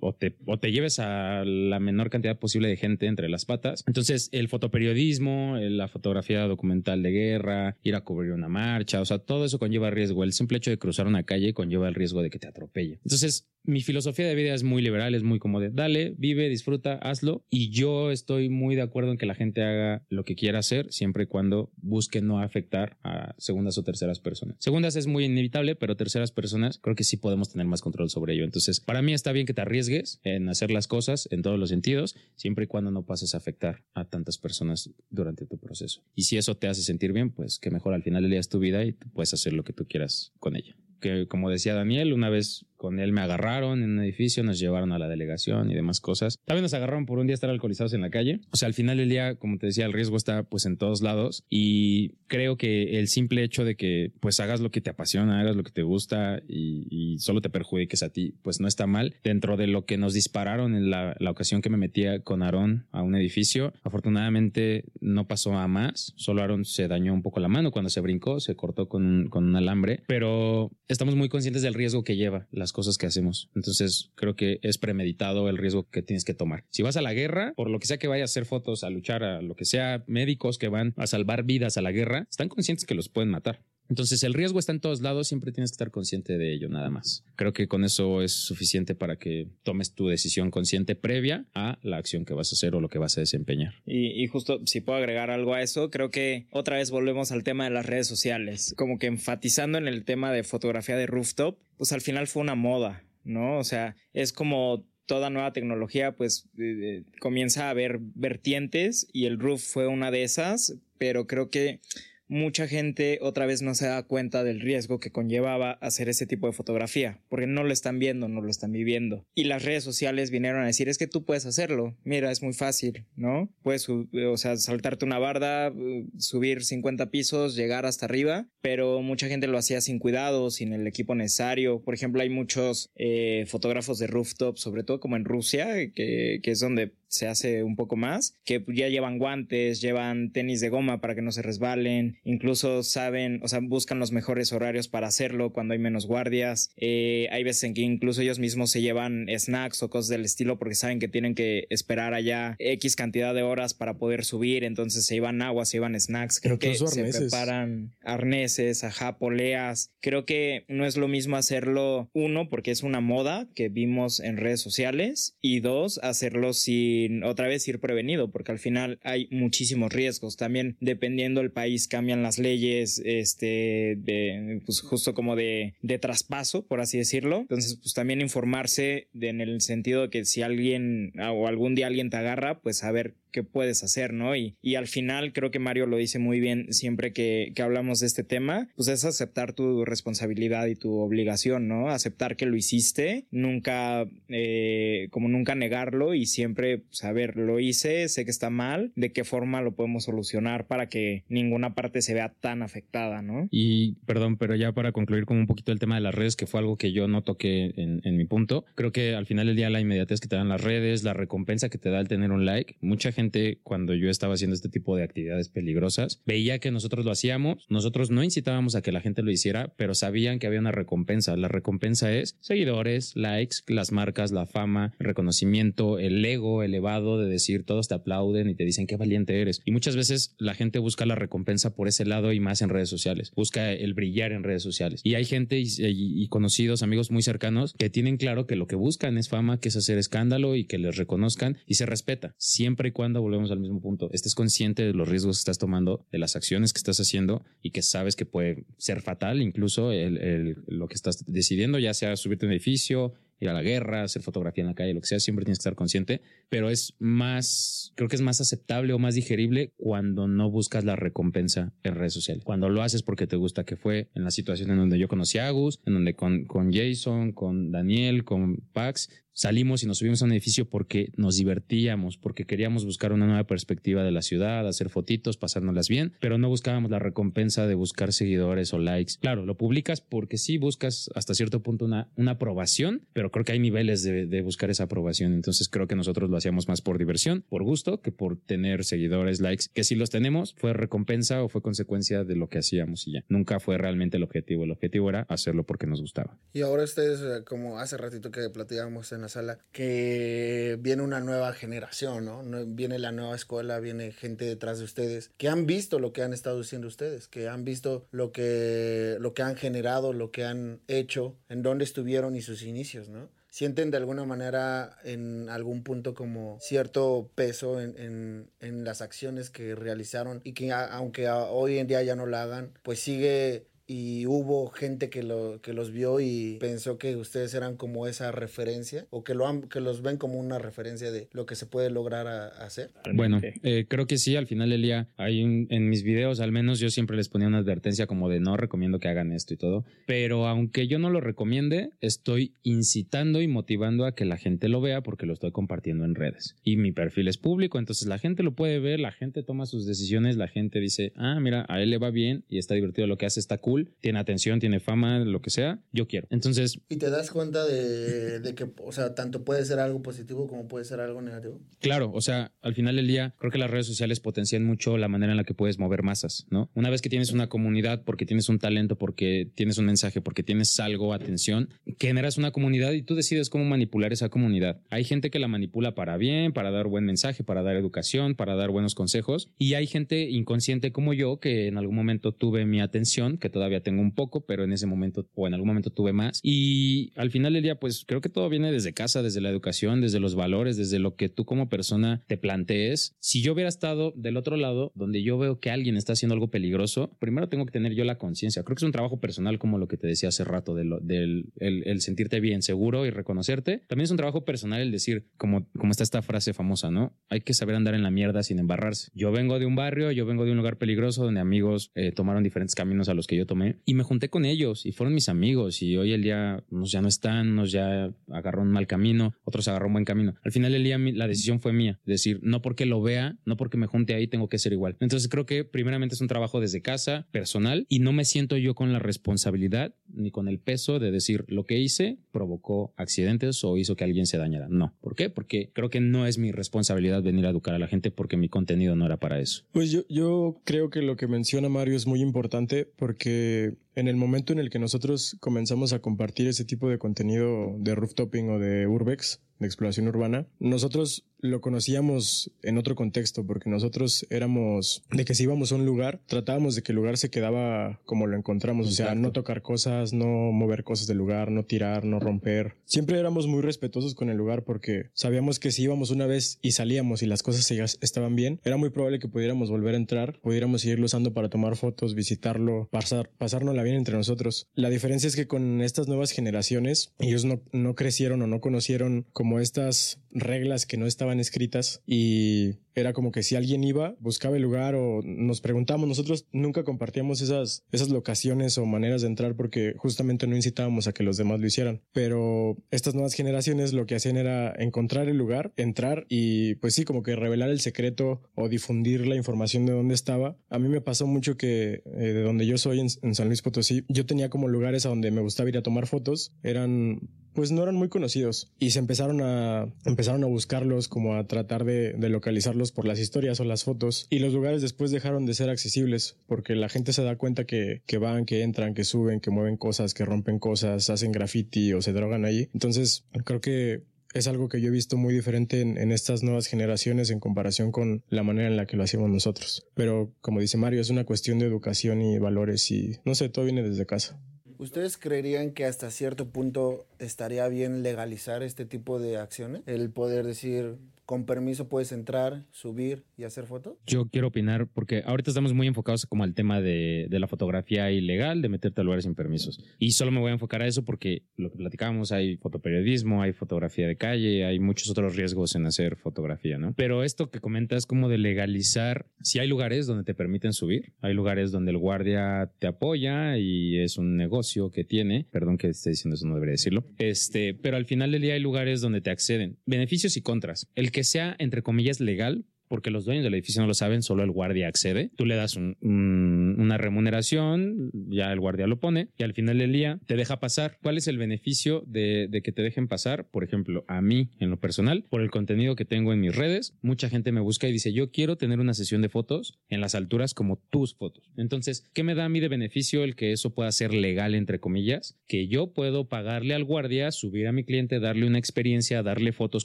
o te, o te lleves a la menor cantidad posible de gente entre las patas. Entonces el fotoperiodismo, la fotografía documental de guerra, ir a cubrir una marcha, o sea, todo eso conlleva riesgo. El simple hecho de cruzar una calle conlleva el riesgo de que te atropelle. Entonces, mi filosofía de vida es muy liberal, es muy como de dale, vive, disfruta, hazlo. Y yo estoy muy de acuerdo en que la gente haga lo que quiera hacer, siempre y cuando busque no afectar a segundas o terceras personas. Segundas es muy inevitable, pero terceras personas creo que sí podemos tener más control sobre ello. Entonces, para mí está bien que te arriesgues en hacer las cosas en todos los sentidos, siempre y cuando no pases a afectar a tantas personas durante tu proceso. Y si eso te hace sentir bien, pues que mejor al final es tu vida y puedes hacer lo que tú quieras con ella que como decía Daniel, una vez con él me agarraron en un edificio, nos llevaron a la delegación y demás cosas. También nos agarraron por un día estar alcoholizados en la calle. O sea, al final del día, como te decía, el riesgo está pues en todos lados y creo que el simple hecho de que pues hagas lo que te apasiona, hagas lo que te gusta y, solo te perjudiques a ti, pues no está mal. Dentro de lo que nos dispararon en la, ocasión que me metía con Aarón a un edificio, afortunadamente no pasó a más, solo Aarón se dañó un poco la mano cuando se brincó, se cortó con, con un alambre, pero estamos muy conscientes del riesgo que lleva las cosas que hacemos. Entonces creo que es premeditado el riesgo que tienes que tomar. Si vas a la guerra, por lo que sea que vayas a hacer fotos, a luchar, a lo que sea, médicos que van a salvar vidas a la guerra, están conscientes que los pueden matar. Entonces el riesgo está en todos lados, siempre tienes que estar consciente de ello, nada más. Creo que con eso es suficiente para que tomes tu decisión consciente previa a la acción que vas a hacer o lo que vas a desempeñar. Y, justo si puedo agregar algo a eso, creo que otra vez volvemos al tema de las redes sociales, como que enfatizando en el tema de fotografía de rooftop, pues al final fue una moda, ¿no? O sea, es como toda nueva tecnología pues eh, eh, comienza a haber vertientes y el roof fue una de esas, pero creo que mucha gente otra vez no se da cuenta del riesgo que conllevaba hacer ese tipo de fotografía, porque no lo están viendo, no lo están viviendo. Y las redes sociales vinieron a decir, es que tú puedes hacerlo, mira, es muy fácil, ¿no? Puedes, o sea, saltarte una barda, uh, subir 50 pisos, llegar hasta arriba, pero mucha gente lo hacía sin cuidado, sin el equipo necesario. Por ejemplo, hay muchos eh, fotógrafos de rooftop, sobre todo como en Rusia, que, que es donde se hace un poco más, que ya llevan guantes, llevan tenis de goma para que no se resbalen, incluso saben, o sea, buscan los mejores horarios para hacerlo cuando hay menos guardias. Eh, hay veces en que incluso ellos mismos se llevan snacks o cosas del estilo porque saben que tienen que esperar allá X cantidad de horas para poder subir, entonces se llevan agua, se llevan snacks, creo que se preparan arneses, ajá, poleas. Creo que no es lo mismo hacerlo uno porque es una moda que vimos en redes sociales y dos, hacerlo si otra vez ir prevenido, porque al final hay muchísimos riesgos. También dependiendo del país cambian las leyes, este, de, pues justo como de, de traspaso, por así decirlo. Entonces, pues también informarse en el sentido de que si alguien o algún día alguien te agarra, pues saber qué puedes hacer, ¿no? Y, y al final creo que Mario lo dice muy bien siempre que, que, hablamos de este tema, pues es aceptar tu responsabilidad y tu obligación, ¿no? Aceptar que lo hiciste, nunca, eh, como nunca negarlo y siempre pues, lo hice, sé que está mal, de qué forma lo podemos solucionar para que ninguna parte se vea tan afectada, ¿no? Y perdón, pero ya para concluir con un poquito el tema de las redes, que fue algo que yo no toqué en, en mi punto, creo que al final del día la inmediatez que te dan las redes, la recompensa que te da el tener un like, mucha gente cuando yo estaba haciendo este tipo de actividades peligrosas veía que nosotros lo hacíamos, nosotros no incitábamos a que la gente lo hiciera, pero sabían que había una recompensa. La recompensa es seguidores, likes, las marcas, la fama, reconocimiento, el ego de decir todos te aplauden y te dicen qué valiente eres. Y muchas veces la gente busca la recompensa por ese lado y más en redes sociales, busca el brillar en redes sociales. Y hay gente y, conocidos, amigos muy cercanos que tienen claro que lo que buscan es fama, que es hacer escándalo y que les reconozcan y se respeta, siempre y cuando volvemos al mismo punto, estés consciente de los riesgos que estás tomando, de las acciones que estás haciendo y que sabes que puede ser fatal incluso lo que estás decidiendo, ya sea subirte un edificio, ir a la guerra, hacer fotografía en la calle, lo que sea, siempre tienes que estar consciente, pero es más, creo que es más aceptable o más digerible cuando no buscas la recompensa en redes sociales. Cuando lo haces porque te gusta, que fue en la situación en donde yo conocí a Agus, en donde con, con Jason, con Daniel, con Pax, salimos y nos subimos a un edificio porque nos divertíamos, porque queríamos buscar una nueva perspectiva de la ciudad, hacer fotitos, pasárnoslas bien, pero no buscábamos la recompensa de buscar seguidores o likes. Claro, lo publicas porque sí buscas hasta cierto punto una, una aprobación, pero creo que hay niveles de, de buscar esa aprobación. Entonces creo que nosotros lo hacíamos más por diversión, por gusto, que por tener seguidores, likes, que si los tenemos fue recompensa o fue consecuencia de lo que hacíamos y ya. Nunca fue realmente el objetivo. El objetivo era hacerlo porque nos gustaba. Y ahora ustedes, eh, como hace ratito que platicábamos en la sala, que viene una nueva generación, ¿no? Viene la nueva escuela, viene gente detrás de ustedes que han visto lo que han estado haciendo ustedes, que han visto lo que, lo que han generado, lo que han hecho, en dónde estuvieron y sus inicios, ¿no? sienten de alguna manera en algún punto como cierto peso en, en, las acciones que realizaron y que aunque hoy en día ya no la hagan, pues sigue y hubo gente que, lo, que los vio y pensó que ustedes eran como esa referencia o que, lo han, que los ven como una referencia de lo que se puede lograr hacer? Bueno, eh, creo que sí, al final del día, hay en mis videos al menos yo siempre les ponía una advertencia como de no recomiendo que hagan esto y todo, pero aunque yo no lo recomiende, estoy incitando y motivando a que la gente lo vea porque lo estoy compartiendo en redes y mi perfil es público, entonces la gente lo puede ver, la gente toma sus decisiones, la gente dice, ah, mira, a él le va bien y está divertido lo que hace, está cool tiene atención, tiene fama, lo que sea, yo quiero. Entonces... ¿Y te das cuenta de, de, que, o sea, tanto puede ser algo positivo como puede ser algo negativo? Claro, o sea, al final del día, creo que las redes sociales potencian mucho la manera en la que puedes mover masas, ¿no? Una vez que tienes una comunidad, porque tienes un talento, porque tienes un mensaje, porque tienes algo, atención, generas una comunidad y tú decides cómo manipular esa comunidad. Hay gente que la manipula para bien, para dar buen mensaje, para dar educación, para dar buenos consejos, y hay gente inconsciente como yo que en algún momento tuve mi atención, que todavía todavía tengo un poco, pero en ese momento o en algún momento tuve más. Y al final del día, pues creo que todo viene desde casa, desde la educación, desde los valores, desde lo que tú como persona te plantees. Si yo hubiera estado del otro lado, donde yo veo que alguien está haciendo algo peligroso, primero tengo que tener yo la conciencia. Creo que es un trabajo personal como lo que te decía hace rato, de del el, sentirte bien, seguro y reconocerte. También es un trabajo personal el decir, como, como está esta frase famosa, ¿no? Hay que saber andar en la mierda sin embarrarse. Yo vengo de un barrio, yo vengo de un lugar peligroso donde amigos eh, tomaron diferentes caminos a los que yo tomé y me junté con ellos y fueron mis amigos y hoy el día unos ya no están, unos ya agarró un mal camino, otros agarró un buen camino. Al final del día la decisión fue mía, decir, no porque lo vea, no porque me junte ahí tengo que ser igual. Entonces creo que primeramente es un trabajo desde casa, personal y no me siento yo con la responsabilidad ni con el peso de decir lo que hice provocó accidentes o hizo que alguien se dañara. No. ¿Por qué? Porque creo que no es mi responsabilidad venir a educar a la gente porque mi contenido no era para eso. Pues yo, yo creo que lo que menciona Mario es muy importante porque en el momento en el que nosotros comenzamos a compartir ese tipo de contenido de rooftoping o de urbex, de exploración urbana, nosotros lo conocíamos en otro contexto, porque nosotros éramos de que si íbamos a un lugar, tratábamos de que el lugar se quedaba como lo encontramos, o sea, no tocar cosas, no mover cosas del lugar, no tirar, no romper. Siempre éramos muy respetuosos con el lugar porque sabíamos que si íbamos una vez y salíamos y las cosas estaban bien, era muy probable que pudiéramos volver a entrar, pudiéramos seguirlo usando para tomar fotos, visitarlo, pasar, pasárnosla entre nosotros. La diferencia es que con estas nuevas generaciones, ellos no, no crecieron o no conocieron como estas reglas que no estaban escritas y era como que si alguien iba, buscaba el lugar o nos preguntamos, nosotros nunca compartíamos esas, esas locaciones o maneras de entrar porque justamente no incitábamos a que los demás lo hicieran. Pero estas nuevas generaciones lo que hacían era encontrar el lugar, entrar y pues sí, como que revelar el secreto o difundir la información de dónde estaba. A mí me pasó mucho que eh, de donde yo soy en, en San Luis Potosí, yo tenía como lugares a donde me gustaba ir a tomar fotos. Eran pues no eran muy conocidos y se empezaron a empezaron a buscarlos como a tratar de, localizarlos por las historias o las fotos y los lugares después dejaron de ser accesibles porque la gente se da cuenta que, que van, que entran, que suben, que mueven cosas, que rompen cosas, hacen graffiti o se drogan allí. Entonces creo que es algo que yo he visto muy diferente en, en, estas nuevas generaciones en comparación con la manera en la que lo hacíamos nosotros. Pero como dice Mario, es una cuestión de educación y valores y no sé, todo viene desde casa. ¿Ustedes creerían que hasta cierto punto estaría bien legalizar este tipo de acciones? El poder decir, con permiso puedes entrar, subir y hacer fotos? Yo quiero opinar porque ahorita estamos muy enfocados como al tema de, de, la fotografía ilegal, de meterte a lugares sin permisos. Y solo me voy a enfocar a eso porque lo que platicábamos, hay fotoperiodismo, hay fotografía de calle, hay muchos otros riesgos en hacer fotografía, ¿no? Pero esto que comentas como de legalizar, si hay lugares donde te permiten subir, hay lugares donde el guardia te apoya y es un negocio que tiene, perdón que esté diciendo eso, no debería decirlo, este, pero al final del día hay lugares donde te acceden, beneficios y contras. El que sea, entre comillas, legal, porque los dueños del edificio no lo saben, solo el guardia accede. Tú le das una remuneración, ya el guardia lo pone y al final del día te deja pasar. ¿Cuál es el beneficio de, que te dejen pasar? Por ejemplo, a mí en lo personal, por el contenido que tengo en mis redes, mucha gente me busca y dice, yo quiero tener una sesión de fotos en las alturas como tus fotos. Entonces, ¿qué me da a mí de beneficio el que eso pueda ser legal, entre comillas? Que yo puedo pagarle al guardia, subir a mi cliente, darle una experiencia, darle fotos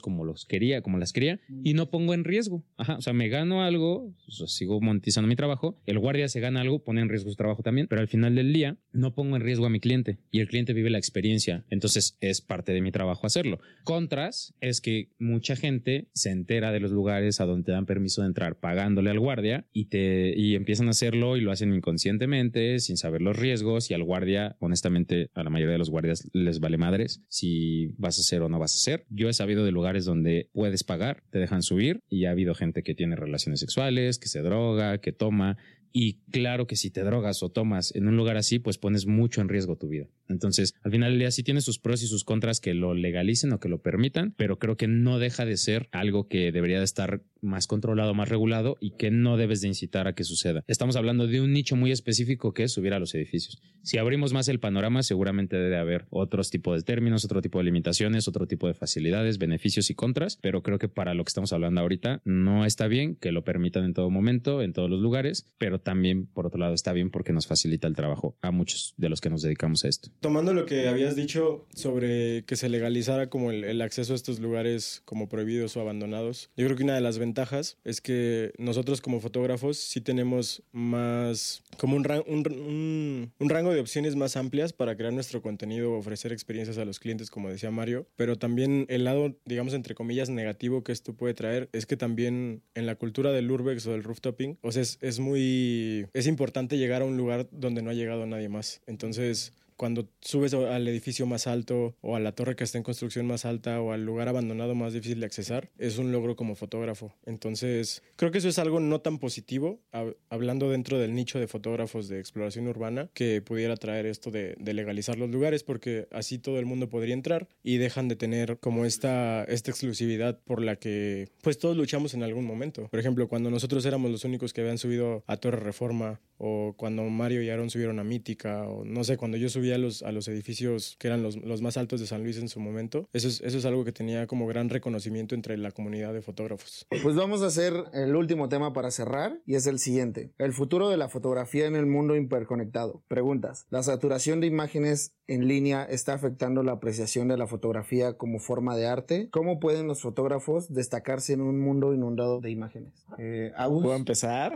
como los quería, como las quería y no pongo en riesgo. Ajá o sea, me gano algo, o sea, sigo monetizando mi trabajo, el guardia se gana algo, pone en riesgo su trabajo también, pero al final del día no pongo en riesgo a mi cliente y el cliente vive la experiencia, entonces es parte de mi trabajo hacerlo. Contras es que mucha gente se entera de los lugares a donde te dan permiso de entrar pagándole al guardia y te y empiezan a hacerlo y lo hacen inconscientemente, sin saber los riesgos y al guardia, honestamente, a la mayoría de los guardias les vale madres si vas a hacer o no vas a hacer. Yo he sabido de lugares donde puedes pagar, te dejan subir y ha habido gente que tiene relaciones sexuales, que se droga, que toma y claro que si te drogas o tomas en un lugar así, pues pones mucho en riesgo tu vida. Entonces, al final del día sí tiene sus pros y sus contras que lo legalicen o que lo permitan, pero creo que no deja de ser algo que debería de estar más controlado, más regulado y que no debes de incitar a que suceda. Estamos hablando de un nicho muy específico que es subir a los edificios. Si abrimos más el panorama, seguramente debe haber otros tipos de términos, otro tipo de limitaciones, otro tipo de facilidades, beneficios y contras, pero creo que para lo que estamos hablando ahorita no está bien que lo permitan en todo momento, en todos los lugares, pero también, por otro lado, está bien porque nos facilita el trabajo a muchos de los que nos dedicamos a esto. Tomando lo que habías dicho sobre que se legalizara como el, acceso a estos lugares como prohibidos o abandonados, yo creo que una de las ventajas es que nosotros como fotógrafos sí tenemos más, como un, un, un- rango de opciones más amplias para crear nuestro contenido, ofrecer experiencias a los clientes, como decía Mario, pero también el lado, digamos, entre comillas, negativo que esto puede traer es que también en la cultura del urbex o del rooftoping, o sea, es, es muy, es importante llegar a un lugar donde no ha llegado nadie más. Entonces, cuando subes al edificio más alto o a la torre que está en construcción más alta o al lugar abandonado más difícil de accesar, es un logro como fotógrafo. Entonces, creo que eso es algo no tan positivo, hab- hablando dentro del nicho de fotógrafos de exploración urbana, que pudiera traer esto de, de legalizar los lugares, porque así todo el mundo podría entrar y dejan de tener como esta, esta exclusividad por la que pues todos luchamos en algún momento. Por ejemplo, cuando nosotros éramos los únicos que habían subido a Torre Reforma o cuando Mario y Aaron subieron a Mítica o no sé, cuando yo subí a los, a los edificios que eran los, los más altos de San Luis en su momento, eso es, eso es algo que tenía como gran reconocimiento entre la comunidad de fotógrafos. Pues vamos a hacer el último tema para cerrar y es el siguiente. El futuro de la fotografía en el mundo hiperconectado. Preguntas. ¿La saturación de imágenes en línea está afectando la apreciación de la fotografía como forma de arte? ¿Cómo pueden los fotógrafos destacarse en un mundo inundado de imágenes? Eh, ¿Puedo empezar?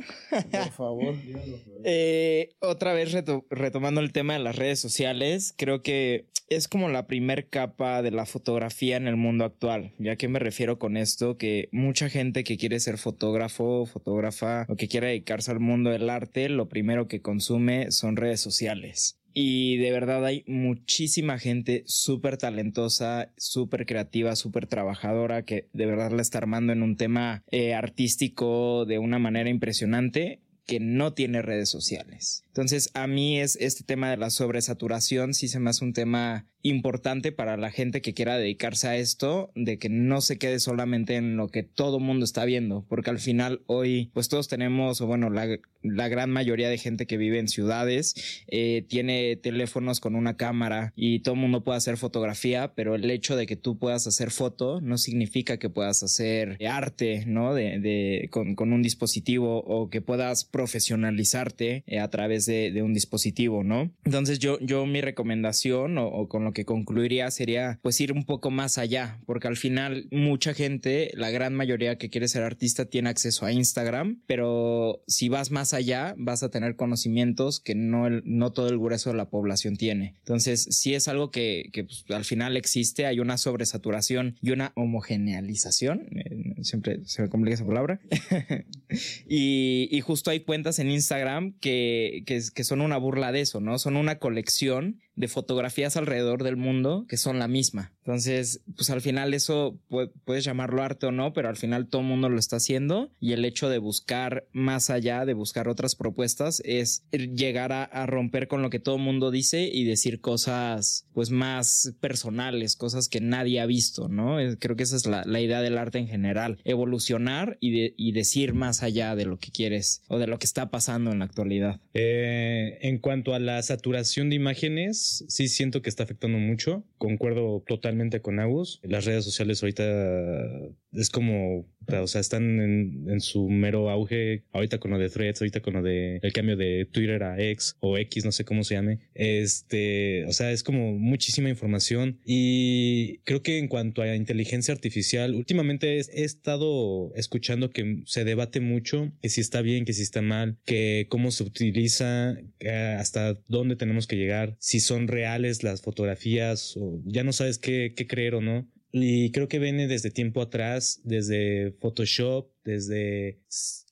por favor. Eh, otra vez reto- retomando el tema de las redes sociales, creo que es como la primer capa de la fotografía en el mundo actual. ¿Ya que me refiero con esto? Que mucha gente que quiere ser fotógrafo, fotógrafa o que quiere dedicarse al mundo del arte, lo primero que consume son redes sociales. Y de verdad hay muchísima gente súper talentosa, súper creativa, súper trabajadora que de verdad la está armando en un tema eh, artístico de una manera impresionante que no tiene redes sociales. Entonces, a mí es este tema de la sobresaturación, sí se me hace un tema importante para la gente que quiera dedicarse a esto, de que no se quede solamente en lo que todo mundo está viendo, porque al final hoy, pues todos tenemos, o bueno, la, gran mayoría de gente que vive en ciudades eh, tiene teléfonos con una cámara y todo mundo puede hacer fotografía, pero el hecho de que tú puedas hacer foto no significa que puedas hacer arte, ¿no? De, de con, con, un dispositivo o que puedas profesionalizarte eh, a través de, un dispositivo, ¿no? Entonces yo, yo mi recomendación o, con lo que concluiría sería pues ir un poco más allá, porque al final mucha gente, la gran mayoría que quiere ser artista tiene acceso a Instagram, pero si vas más allá vas a tener conocimientos que no, no todo el grueso de la población tiene. Entonces si es algo que, que pues, al final existe, hay una sobresaturación y una homogenealización, eh, siempre se me complica esa palabra, y, y justo hay cuentas en Instagram que, que, que son una burla de eso, ¿no? Son una colección de fotografías alrededor del mundo que son la misma. Entonces, pues al final eso puede, puedes llamarlo arte o no, pero al final todo el mundo lo está haciendo y el hecho de buscar más allá, de buscar otras propuestas, es llegar a, romper con lo que todo el mundo dice y decir cosas pues más personales, cosas que nadie ha visto, ¿no? Creo que esa es la, la idea del arte en general, evolucionar y, de, y, decir más allá de lo que quieres o de lo que está pasando en la actualidad. Eh, en cuanto a la saturación de imágenes, sí siento que está afectando mucho. Concuerdo totalmente con Agus. Las redes sociales ahorita es como, o sea, están en, su mero auge ahorita con lo de threads, ahorita con lo de el cambio de Twitter a X o X, no sé cómo se llame. Este, o sea, es como muchísima información y creo que en cuanto a inteligencia artificial, últimamente he, estado escuchando que se debate mucho que si está bien, que si está mal, que cómo se utiliza, hasta dónde tenemos que llegar, si son reales las fotografías o ya no sabes qué creer o no. Y creo que viene desde tiempo atrás, desde Photoshop, desde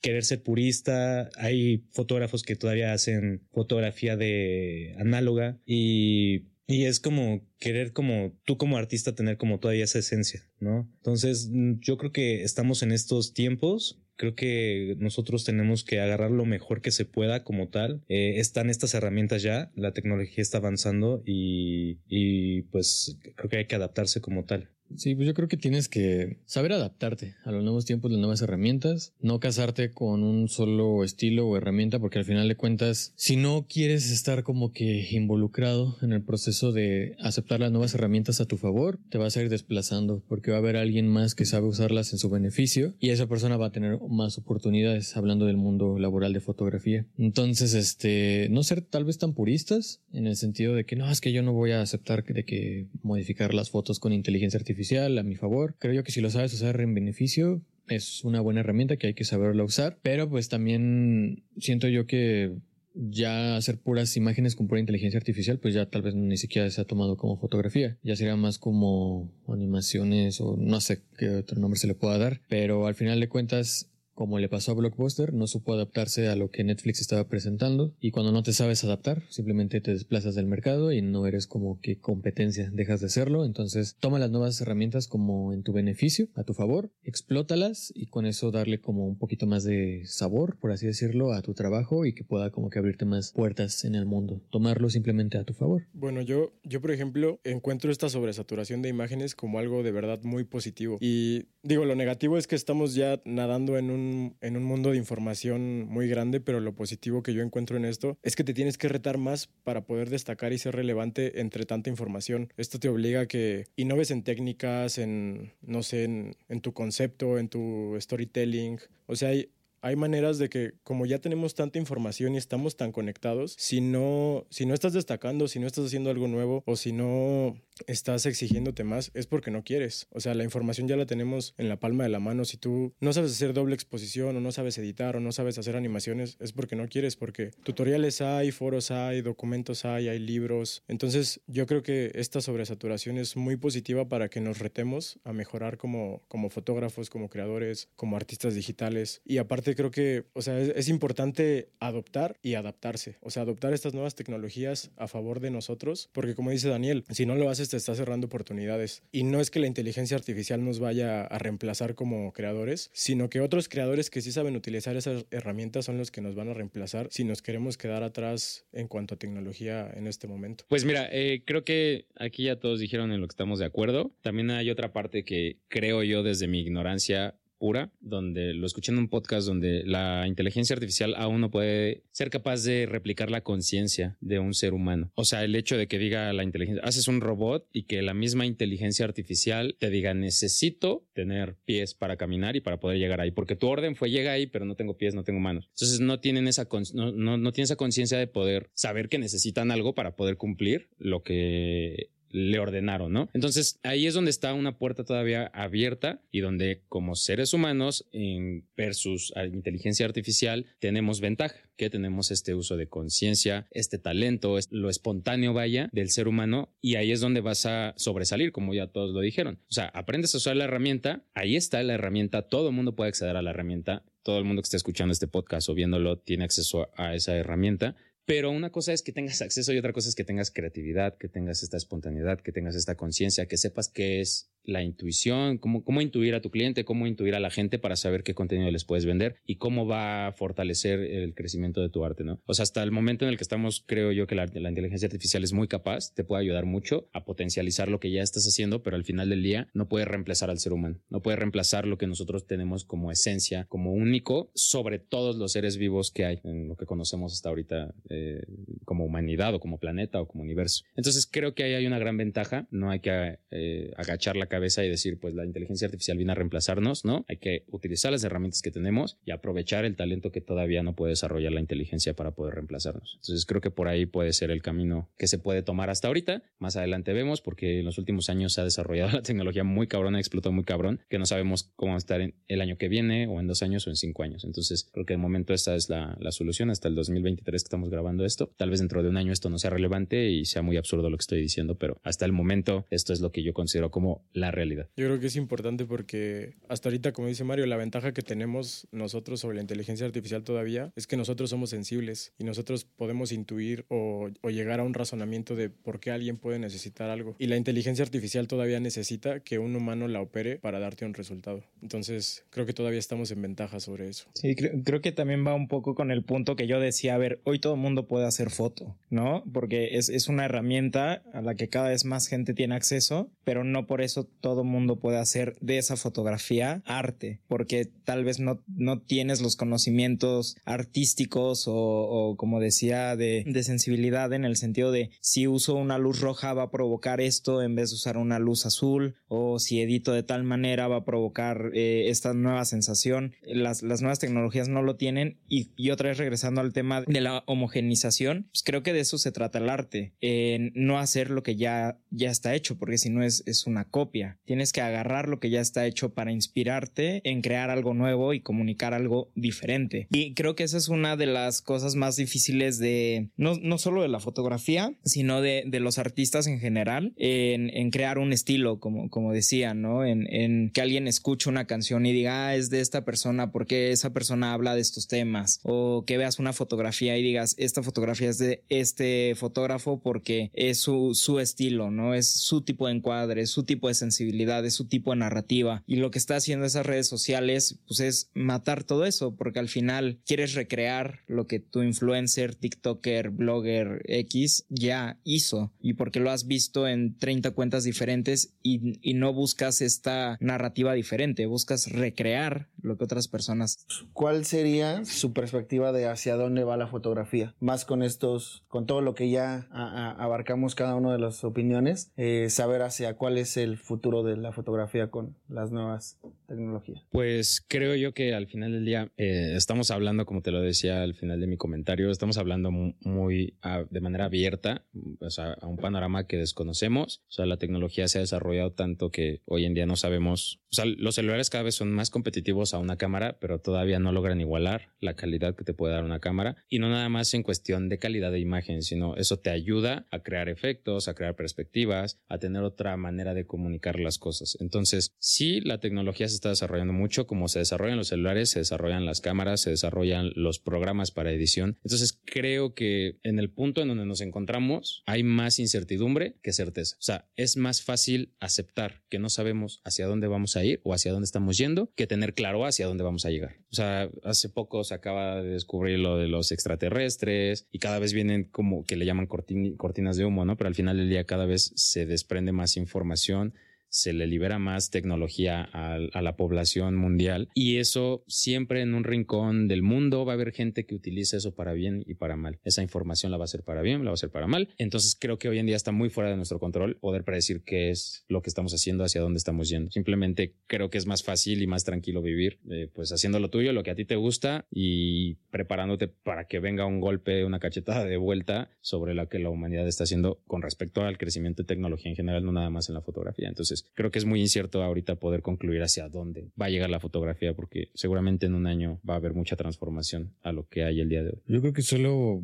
querer ser purista. Hay fotógrafos que todavía hacen fotografía de análoga y, y es como querer como tú como artista tener como todavía esa esencia, ¿no? Entonces yo creo que estamos en estos tiempos creo que nosotros tenemos que agarrar lo mejor que se pueda como tal. Eh, están estas herramientas ya, la tecnología está avanzando y, y pues creo que hay que adaptarse como tal. Sí, pues yo creo que tienes que saber adaptarte a los nuevos tiempos, las nuevas herramientas, no casarte con un solo estilo o herramienta, porque al final de cuentas, si no quieres estar como que involucrado en el proceso de aceptar las nuevas herramientas a tu favor, te vas a ir desplazando, porque va a haber alguien más que sabe usarlas en su beneficio y esa persona va a tener más oportunidades hablando del mundo laboral de fotografía. Entonces, este, no ser tal vez tan puristas en el sentido de que no, es que yo no voy a aceptar de que modificar las fotos con inteligencia artificial a mi favor. Creo yo que si lo sabes usar en beneficio, es una buena herramienta que hay que saberla usar, pero pues también siento yo que ya hacer puras imágenes con pura inteligencia artificial, pues ya tal vez ni siquiera se ha tomado como fotografía. Ya sería más como animaciones o no sé qué otro nombre se le pueda dar. Pero al final de cuentas, como le pasó a Blockbuster, no supo adaptarse a lo que Netflix estaba presentando y cuando no te sabes adaptar, simplemente te desplazas del mercado y no eres como que competencia, dejas de serlo, entonces toma las nuevas herramientas como en tu beneficio, a tu favor, explótalas y con eso darle como un poquito más de sabor, por así decirlo, a tu trabajo y que pueda como que abrirte más puertas en el mundo, tomarlo simplemente a tu favor. Bueno, yo, yo por ejemplo encuentro esta sobresaturación de imágenes como algo de verdad muy positivo. Y digo, lo negativo es que estamos ya nadando en un en un mundo de información muy grande, pero lo positivo que yo encuentro en esto es que te tienes que retar más para poder destacar y ser relevante entre tanta información. Esto te obliga a que innoves en técnicas, en, no sé, en, en tu concepto, en tu storytelling. O sea, hay, hay maneras de que como ya tenemos tanta información y estamos tan conectados, si no, si no estás destacando, si no estás haciendo algo nuevo o si no estás exigiéndote más, es porque no quieres. O sea, la información ya la tenemos en la palma de la mano. Si tú no sabes hacer doble exposición o no sabes editar o no sabes hacer animaciones, es porque no quieres, porque tutoriales hay, foros hay, documentos hay, hay libros. Entonces, yo creo que esta sobresaturación es muy positiva para que nos retemos a mejorar como, como fotógrafos, como creadores, como artistas digitales. Y aparte, creo que, o sea, es, importante adoptar y adaptarse, o sea, adoptar estas nuevas tecnologías a favor de nosotros, porque como dice Daniel, si no lo haces te está cerrando oportunidades. Y no es que la inteligencia artificial nos vaya a reemplazar como creadores, sino que otros creadores que sí saben utilizar esas herramientas son los que nos van a reemplazar si nos queremos quedar atrás en cuanto a tecnología en este momento. Pues mira, eh, creo que aquí ya todos dijeron en lo que estamos de acuerdo. También hay otra parte que creo yo desde mi ignorancia pura, donde lo escuché en un podcast donde la inteligencia artificial aún no puede ser capaz de replicar la conciencia de un ser humano. O sea, el hecho de que diga la inteligencia, haces un robot y que la misma inteligencia artificial te diga necesito tener pies para caminar y para poder llegar ahí, porque tu orden fue llega ahí, pero no tengo pies, no tengo manos. Entonces no tienen esa no, no, no tienen esa conciencia de poder saber que necesitan algo para poder cumplir lo que le ordenaron, ¿no? Entonces ahí es donde está una puerta todavía abierta y donde como seres humanos en versus inteligencia artificial tenemos ventaja, que tenemos este uso de conciencia, este talento, lo espontáneo vaya del ser humano y ahí es donde vas a sobresalir, como ya todos lo dijeron. O sea, aprendes a usar la herramienta, ahí está la herramienta, todo el mundo puede acceder a la herramienta, todo el mundo que esté escuchando este podcast o viéndolo tiene acceso a esa herramienta pero una cosa es que tengas acceso y otra cosa es que tengas creatividad, que tengas esta espontaneidad, que tengas esta conciencia, que sepas qué es la intuición, cómo, cómo intuir a tu cliente, cómo intuir a la gente para saber qué contenido les puedes vender y cómo va a fortalecer el crecimiento de tu arte, ¿no? O sea, hasta el momento en el que estamos, creo yo que la, inteligencia artificial es muy capaz, te puede ayudar mucho a potencializar lo que ya estás haciendo, pero al final del día no puede reemplazar al ser humano, no puede reemplazar lo que nosotros tenemos como esencia, como único sobre todos los seres vivos que hay en lo que conocemos hasta ahorita eh, como humanidad o como planeta o como universo. Entonces creo que ahí hay una gran ventaja, no hay que eh, agachar la cabeza y decir, pues la inteligencia artificial viene a reemplazarnos, ¿no? Hay que utilizar las herramientas que tenemos y aprovechar el talento que todavía no puede desarrollar la inteligencia para poder reemplazarnos. Entonces creo que por ahí puede ser el camino que se puede tomar hasta ahorita. Más adelante vemos, porque en los últimos años se ha desarrollado la tecnología muy cabrón, explotó muy cabrón, que no sabemos cómo va a estar en el año que viene o en dos años o en cinco años. Entonces creo que de momento esta es la, la solución hasta el 2023 que estamos grabando esto. Tal vez dentro de un año esto no sea relevante y sea muy absurdo lo que estoy diciendo, pero hasta el momento esto es lo que yo considero como la realidad. Yo creo que es importante porque hasta ahorita, como dice Mario, la ventaja que tenemos nosotros sobre la inteligencia artificial todavía es que nosotros somos sensibles y nosotros podemos intuir o, o llegar a un razonamiento de por qué alguien puede necesitar algo. Y la inteligencia artificial todavía necesita que un humano la opere para darte un resultado. Entonces, creo que todavía estamos en ventaja sobre eso. Sí, creo, creo que también va un poco con el punto que yo decía, a ver, hoy todo el mundo puede hacer foto, ¿no? Porque es, es una herramienta a la que cada vez más gente tiene acceso, pero no por eso todo mundo puede hacer de esa fotografía arte, porque tal vez no, no tienes los conocimientos artísticos o, como decía, de, de sensibilidad en el sentido de si uso una luz roja va a provocar esto en vez de usar una luz azul, o si edito de tal manera va a provocar eh, esta nueva sensación. Las, las nuevas tecnologías no lo tienen y, otra vez regresando al tema de la homogenización, pues creo que de eso se trata el arte, en no hacer lo que ya, ya está hecho, porque si no es, es una copia. Tienes que agarrar lo que ya está hecho para inspirarte en crear algo nuevo y comunicar algo diferente. Y creo que esa es una de las cosas más difíciles de, no, no solo de la fotografía, sino de, de los artistas en general, en, en crear un estilo, como, como decía, ¿no? En, en que alguien escuche una canción y diga, ah, es de esta persona, porque esa persona habla de estos temas? O que veas una fotografía y digas, esta fotografía es de este fotógrafo porque es su, su estilo, ¿no? Es su tipo de encuadre, su tipo de sensibilidad, es su tipo de narrativa. Y lo que está haciendo esas redes sociales, pues es matar todo eso, porque al final quieres recrear lo que tu influencer, TikToker, blogger X ya hizo y porque lo has visto en 30 cuentas diferentes y, no buscas esta narrativa diferente, buscas recrear lo que otras personas. ¿Cuál sería su perspectiva de hacia dónde va la fotografía? Más con estos, con todo lo que ya abarcamos cada una de las opiniones, eh, saber hacia cuál es el futuro de la fotografía con las nuevas tecnologías. Pues creo yo que al final del día eh, estamos hablando, como te lo decía al final de mi comentario, estamos hablando muy de manera abierta, o sea, a un panorama que desconocemos. O sea, la tecnología se ha desarrollado tanto que hoy en día no sabemos, o sea, los celulares cada vez son más competitivos a una cámara, pero todavía no logran igualar la calidad que te puede dar una cámara. Y no nada más en cuestión de calidad de imagen, sino eso te ayuda a crear efectos, a crear perspectivas, a tener otra manera de comunicar las cosas. Entonces, sí, la tecnología se está desarrollando mucho, como se desarrollan los celulares, se desarrollan las cámaras, se desarrollan los programas para edición. Entonces, creo que en el punto en donde nos encontramos hay más incertidumbre que certeza. O sea, es más fácil aceptar que no sabemos hacia dónde vamos a ir o hacia dónde estamos yendo que tener claro hacia dónde vamos a llegar. O sea, hace poco se acaba de descubrir lo de los extraterrestres y cada vez vienen como que le llaman cortin cortinas de humo, ¿no? Pero al final del día cada vez se desprende más información se le libera más tecnología a, a, la población mundial y eso siempre en un rincón del mundo va a haber gente que utiliza eso para bien y para mal. Esa información la va a hacer para bien, la va a hacer para mal. Entonces creo que hoy en día está muy fuera de nuestro control poder predecir qué es lo que estamos haciendo, hacia dónde estamos yendo. Simplemente creo que es más fácil y más tranquilo vivir eh, pues haciendo lo tuyo, lo que a ti te gusta y preparándote para que venga un golpe, una cachetada de vuelta sobre la que la humanidad está haciendo con respecto al crecimiento de tecnología en general, no nada más en la fotografía. Entonces creo que es muy incierto ahorita poder concluir hacia dónde va a llegar la fotografía porque seguramente en un año va a haber mucha transformación a lo que hay el día de hoy. Yo creo que solo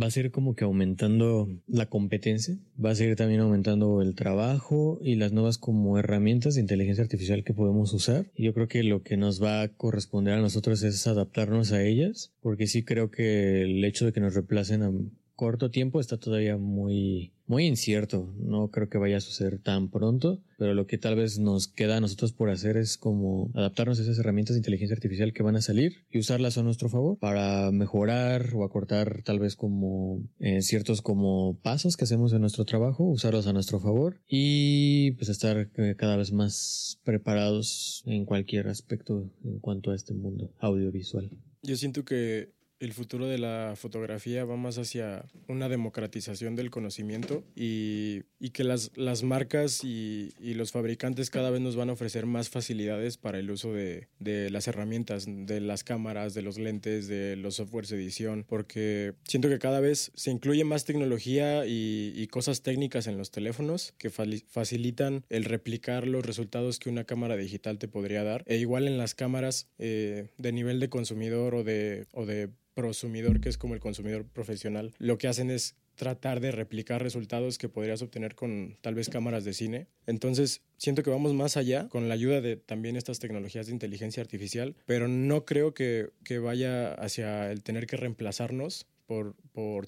va a ser como que aumentando la competencia, va a seguir también aumentando el trabajo y las nuevas como herramientas de inteligencia artificial que podemos usar. Y yo creo que lo que nos va a corresponder a nosotros es adaptarnos a ellas, porque sí creo que el hecho de que nos reemplacen a corto tiempo está todavía muy muy incierto. No creo que vaya a suceder tan pronto, pero lo que tal vez nos queda a nosotros por hacer es como adaptarnos a esas herramientas de inteligencia artificial que van a salir y usarlas a nuestro favor para mejorar o acortar tal vez como eh, ciertos como pasos que hacemos en nuestro trabajo, usarlos a nuestro favor y pues estar eh, cada vez más preparados en cualquier aspecto en cuanto a este mundo audiovisual. Yo siento que el futuro de la fotografía va más hacia una democratización del conocimiento y, que las, las marcas y, y, los fabricantes cada vez nos van a ofrecer más facilidades para el uso de, de, las herramientas, de las cámaras, de los lentes, de los softwares de edición, porque siento que cada vez se incluye más tecnología y, y cosas técnicas en los teléfonos que facilitan el replicar los resultados que una cámara digital te podría dar. E igual en las cámaras eh, de nivel de consumidor o de, o de prosumidor, que es como el consumidor profesional, lo que hacen es tratar de replicar resultados que podrías obtener con tal vez cámaras de cine. Entonces, siento que vamos más allá con la ayuda de también estas tecnologías de inteligencia artificial, pero no creo que, que vaya hacia el tener que reemplazarnos por,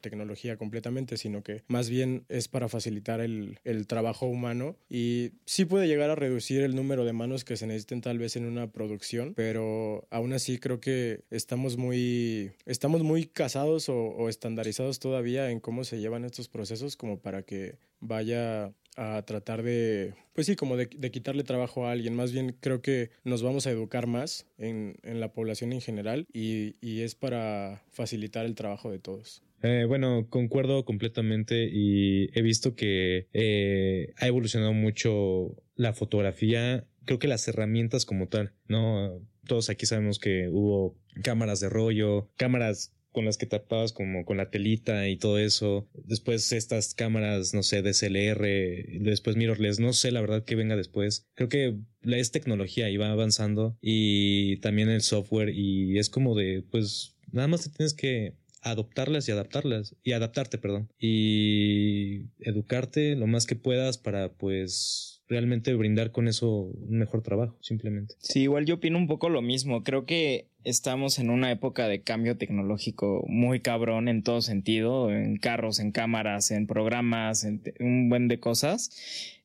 tecnología completamente, sino que más bien es para facilitar el, trabajo humano. Y sí puede llegar a reducir el número de manos que se necesiten tal vez en una producción, pero aún así creo que estamos muy, estamos muy casados o estandarizados todavía en cómo se llevan estos procesos como para que vaya a tratar de, pues sí, como de, de, quitarle trabajo a alguien. Más bien creo que nos vamos a educar más en, en la población en general y, y, es para facilitar el trabajo de todos. Eh, bueno, concuerdo completamente y he visto que eh, ha evolucionado mucho la fotografía. Creo que las herramientas como tal, ¿no? Todos aquí sabemos que hubo cámaras de rollo, cámaras con las que tapabas como con la telita y todo eso. Después estas cámaras, no sé, DSLR, después mirrorless, no sé la verdad que venga después. Creo que es tecnología y va avanzando y también el software y es como de, pues nada más te tienes que adoptarlas y adaptarlas y adaptarte, perdón, y educarte lo más que puedas para pues realmente brindar con eso un mejor trabajo, simplemente. Sí, igual yo opino un poco lo mismo. Creo que estamos en una época de cambio tecnológico muy cabrón en todo sentido, en carros, en cámaras, en programas, en un buen de cosas,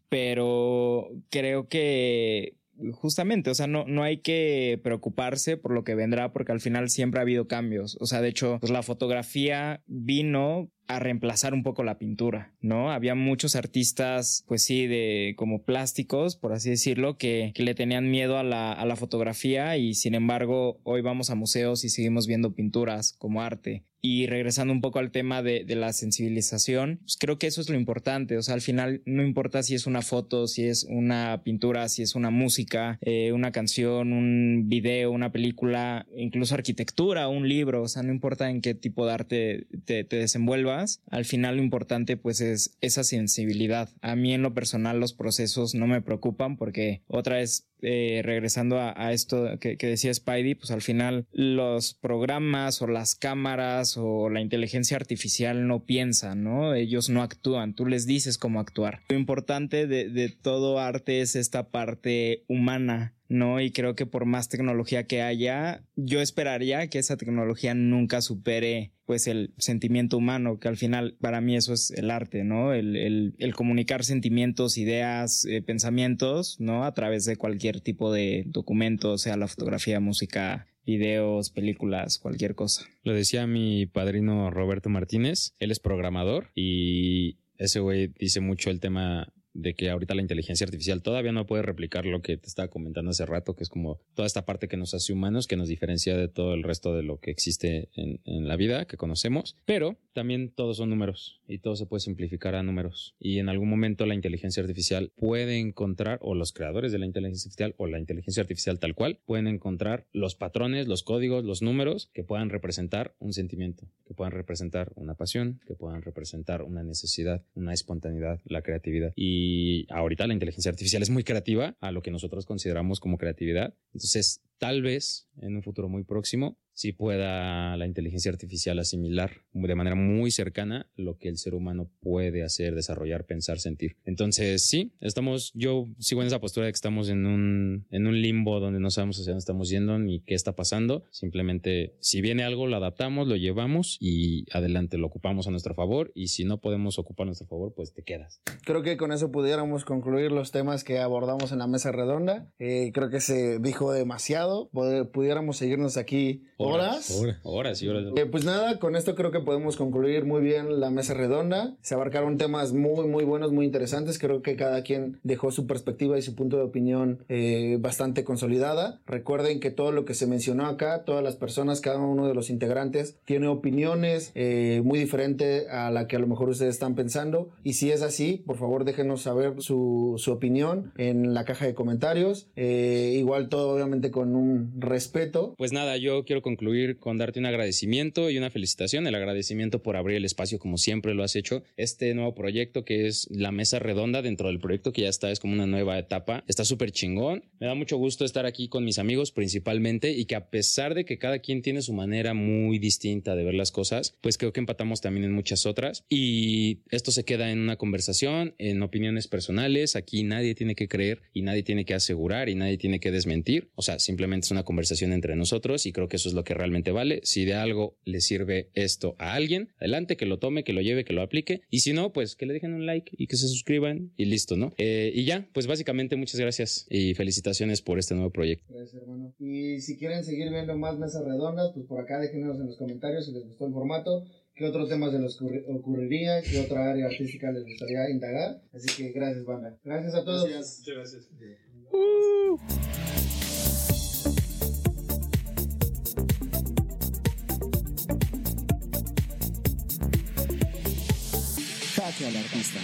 pero creo que justamente, o sea, no, no hay que preocuparse por lo que vendrá porque al final siempre ha habido cambios. O sea, de hecho, pues la fotografía vino a reemplazar un poco la pintura, ¿no? Había muchos artistas, pues sí, de como plásticos, por así decirlo, que, que le tenían miedo a la, a la fotografía y sin embargo hoy vamos a museos y seguimos viendo pinturas como arte. Y regresando un poco al tema de, la sensibilización, pues creo que eso es lo importante. O sea, al final no importa si es una foto, si es una pintura, si es una música, eh, una canción, un video, una película, incluso arquitectura, un libro. O sea, no importa en qué tipo de arte te, te desenvuelvas. Al final lo importante pues es esa sensibilidad. A mí en lo personal los procesos no me preocupan porque otra vez eh, regresando a, esto que, decía Spidey, pues al final los programas o las cámaras o la inteligencia artificial no piensan, ¿no? Ellos no actúan, tú les dices cómo actuar. Lo importante de todo arte es esta parte humana ¿no? Y creo que por más tecnología que haya, yo esperaría que esa tecnología nunca supere pues el sentimiento humano, que al final para mí eso es el arte, ¿no? El, el, comunicar sentimientos, ideas, eh, pensamientos, ¿no? A través de cualquier tipo de documento, sea la fotografía, música, videos, películas, cualquier cosa. Lo decía mi padrino Roberto Martínez, él es programador y ese güey dice mucho el tema de que ahorita la inteligencia artificial todavía no puede replicar lo que te estaba comentando hace rato, que es como toda esta parte que nos hace humanos, que nos diferencia de todo el resto de lo que existe en, en, la vida, que conocemos, pero también todos son números y todo se puede simplificar a números. Y en algún momento la inteligencia artificial puede encontrar, o los creadores de la inteligencia artificial, o la inteligencia artificial tal cual, pueden encontrar los patrones, los códigos, los números que puedan representar un sentimiento, que puedan representar una pasión, que puedan representar una necesidad, una espontaneidad, la creatividad. Y y ahorita la inteligencia artificial es muy creativa a lo que nosotros consideramos como creatividad. Entonces, tal vez en un futuro muy próximo si pueda la inteligencia artificial asimilar de manera muy cercana lo que el ser humano puede hacer, desarrollar, pensar, sentir. Entonces, sí, estamos, yo sigo en esa postura de que estamos en un, en un limbo donde no sabemos hacia dónde estamos yendo ni qué está pasando. Simplemente, si viene algo, lo adaptamos, lo llevamos y adelante lo ocupamos a nuestro favor. Y si no podemos ocupar a nuestro favor, pues te quedas. Creo que con eso pudiéramos concluir los temas que abordamos en la mesa redonda. Eh, creo que se dijo demasiado. pudiéramos seguirnos aquí horas. Horas, horas, y horas. Eh, pues nada, con esto creo que podemos concluir muy bien la mesa redonda. Se abarcaron temas muy, muy buenos, muy interesantes. Creo que cada quien dejó su perspectiva y su punto de opinión eh, bastante consolidada. Recuerden que todo lo que se mencionó acá, todas las personas, cada uno de los integrantes, tiene opiniones eh, muy diferentes a la que a lo mejor ustedes están pensando. Y si es así, por favor déjenos saber su, su opinión en la caja de comentarios. igual todo obviamente con un respeto. Pues nada, yo quiero concluir con darte un agradecimiento y una felicitación. El agradecimiento por abrir el espacio como siempre lo has hecho. Este nuevo proyecto que es la mesa redonda dentro del proyecto que ya está, es como una nueva etapa. Está súper chingón. Me da mucho gusto estar aquí con mis amigos principalmente y que a pesar de que cada quien tiene su manera muy distinta de ver las cosas, pues creo que empatamos también en muchas otras. Y esto se queda en una conversación, en opiniones personales. Aquí nadie tiene que creer y nadie tiene que asegurar y nadie tiene que desmentir. O sea, simplemente es una conversación entre nosotros y creo que eso es lo que realmente vale. Si de algo le sirve esto a alguien, adelante, que lo tome, que lo lleve, que lo aplique. Y si no, pues que le dejen un like y que se suscriban y listo, ¿no? Eh, y ya, pues básicamente muchas gracias y felicitaciones por este nuevo proyecto. Gracias, hermano. Y si quieren seguir viendo más mesas redondas, pues por acá déjenos en los comentarios si les gustó el formato qué otro tema se les ocurriría, qué otra área artística les gustaría indagar. Así que gracias, banda. Gracias a todos. Gracias. Muchas gracias. Uh. Al artista.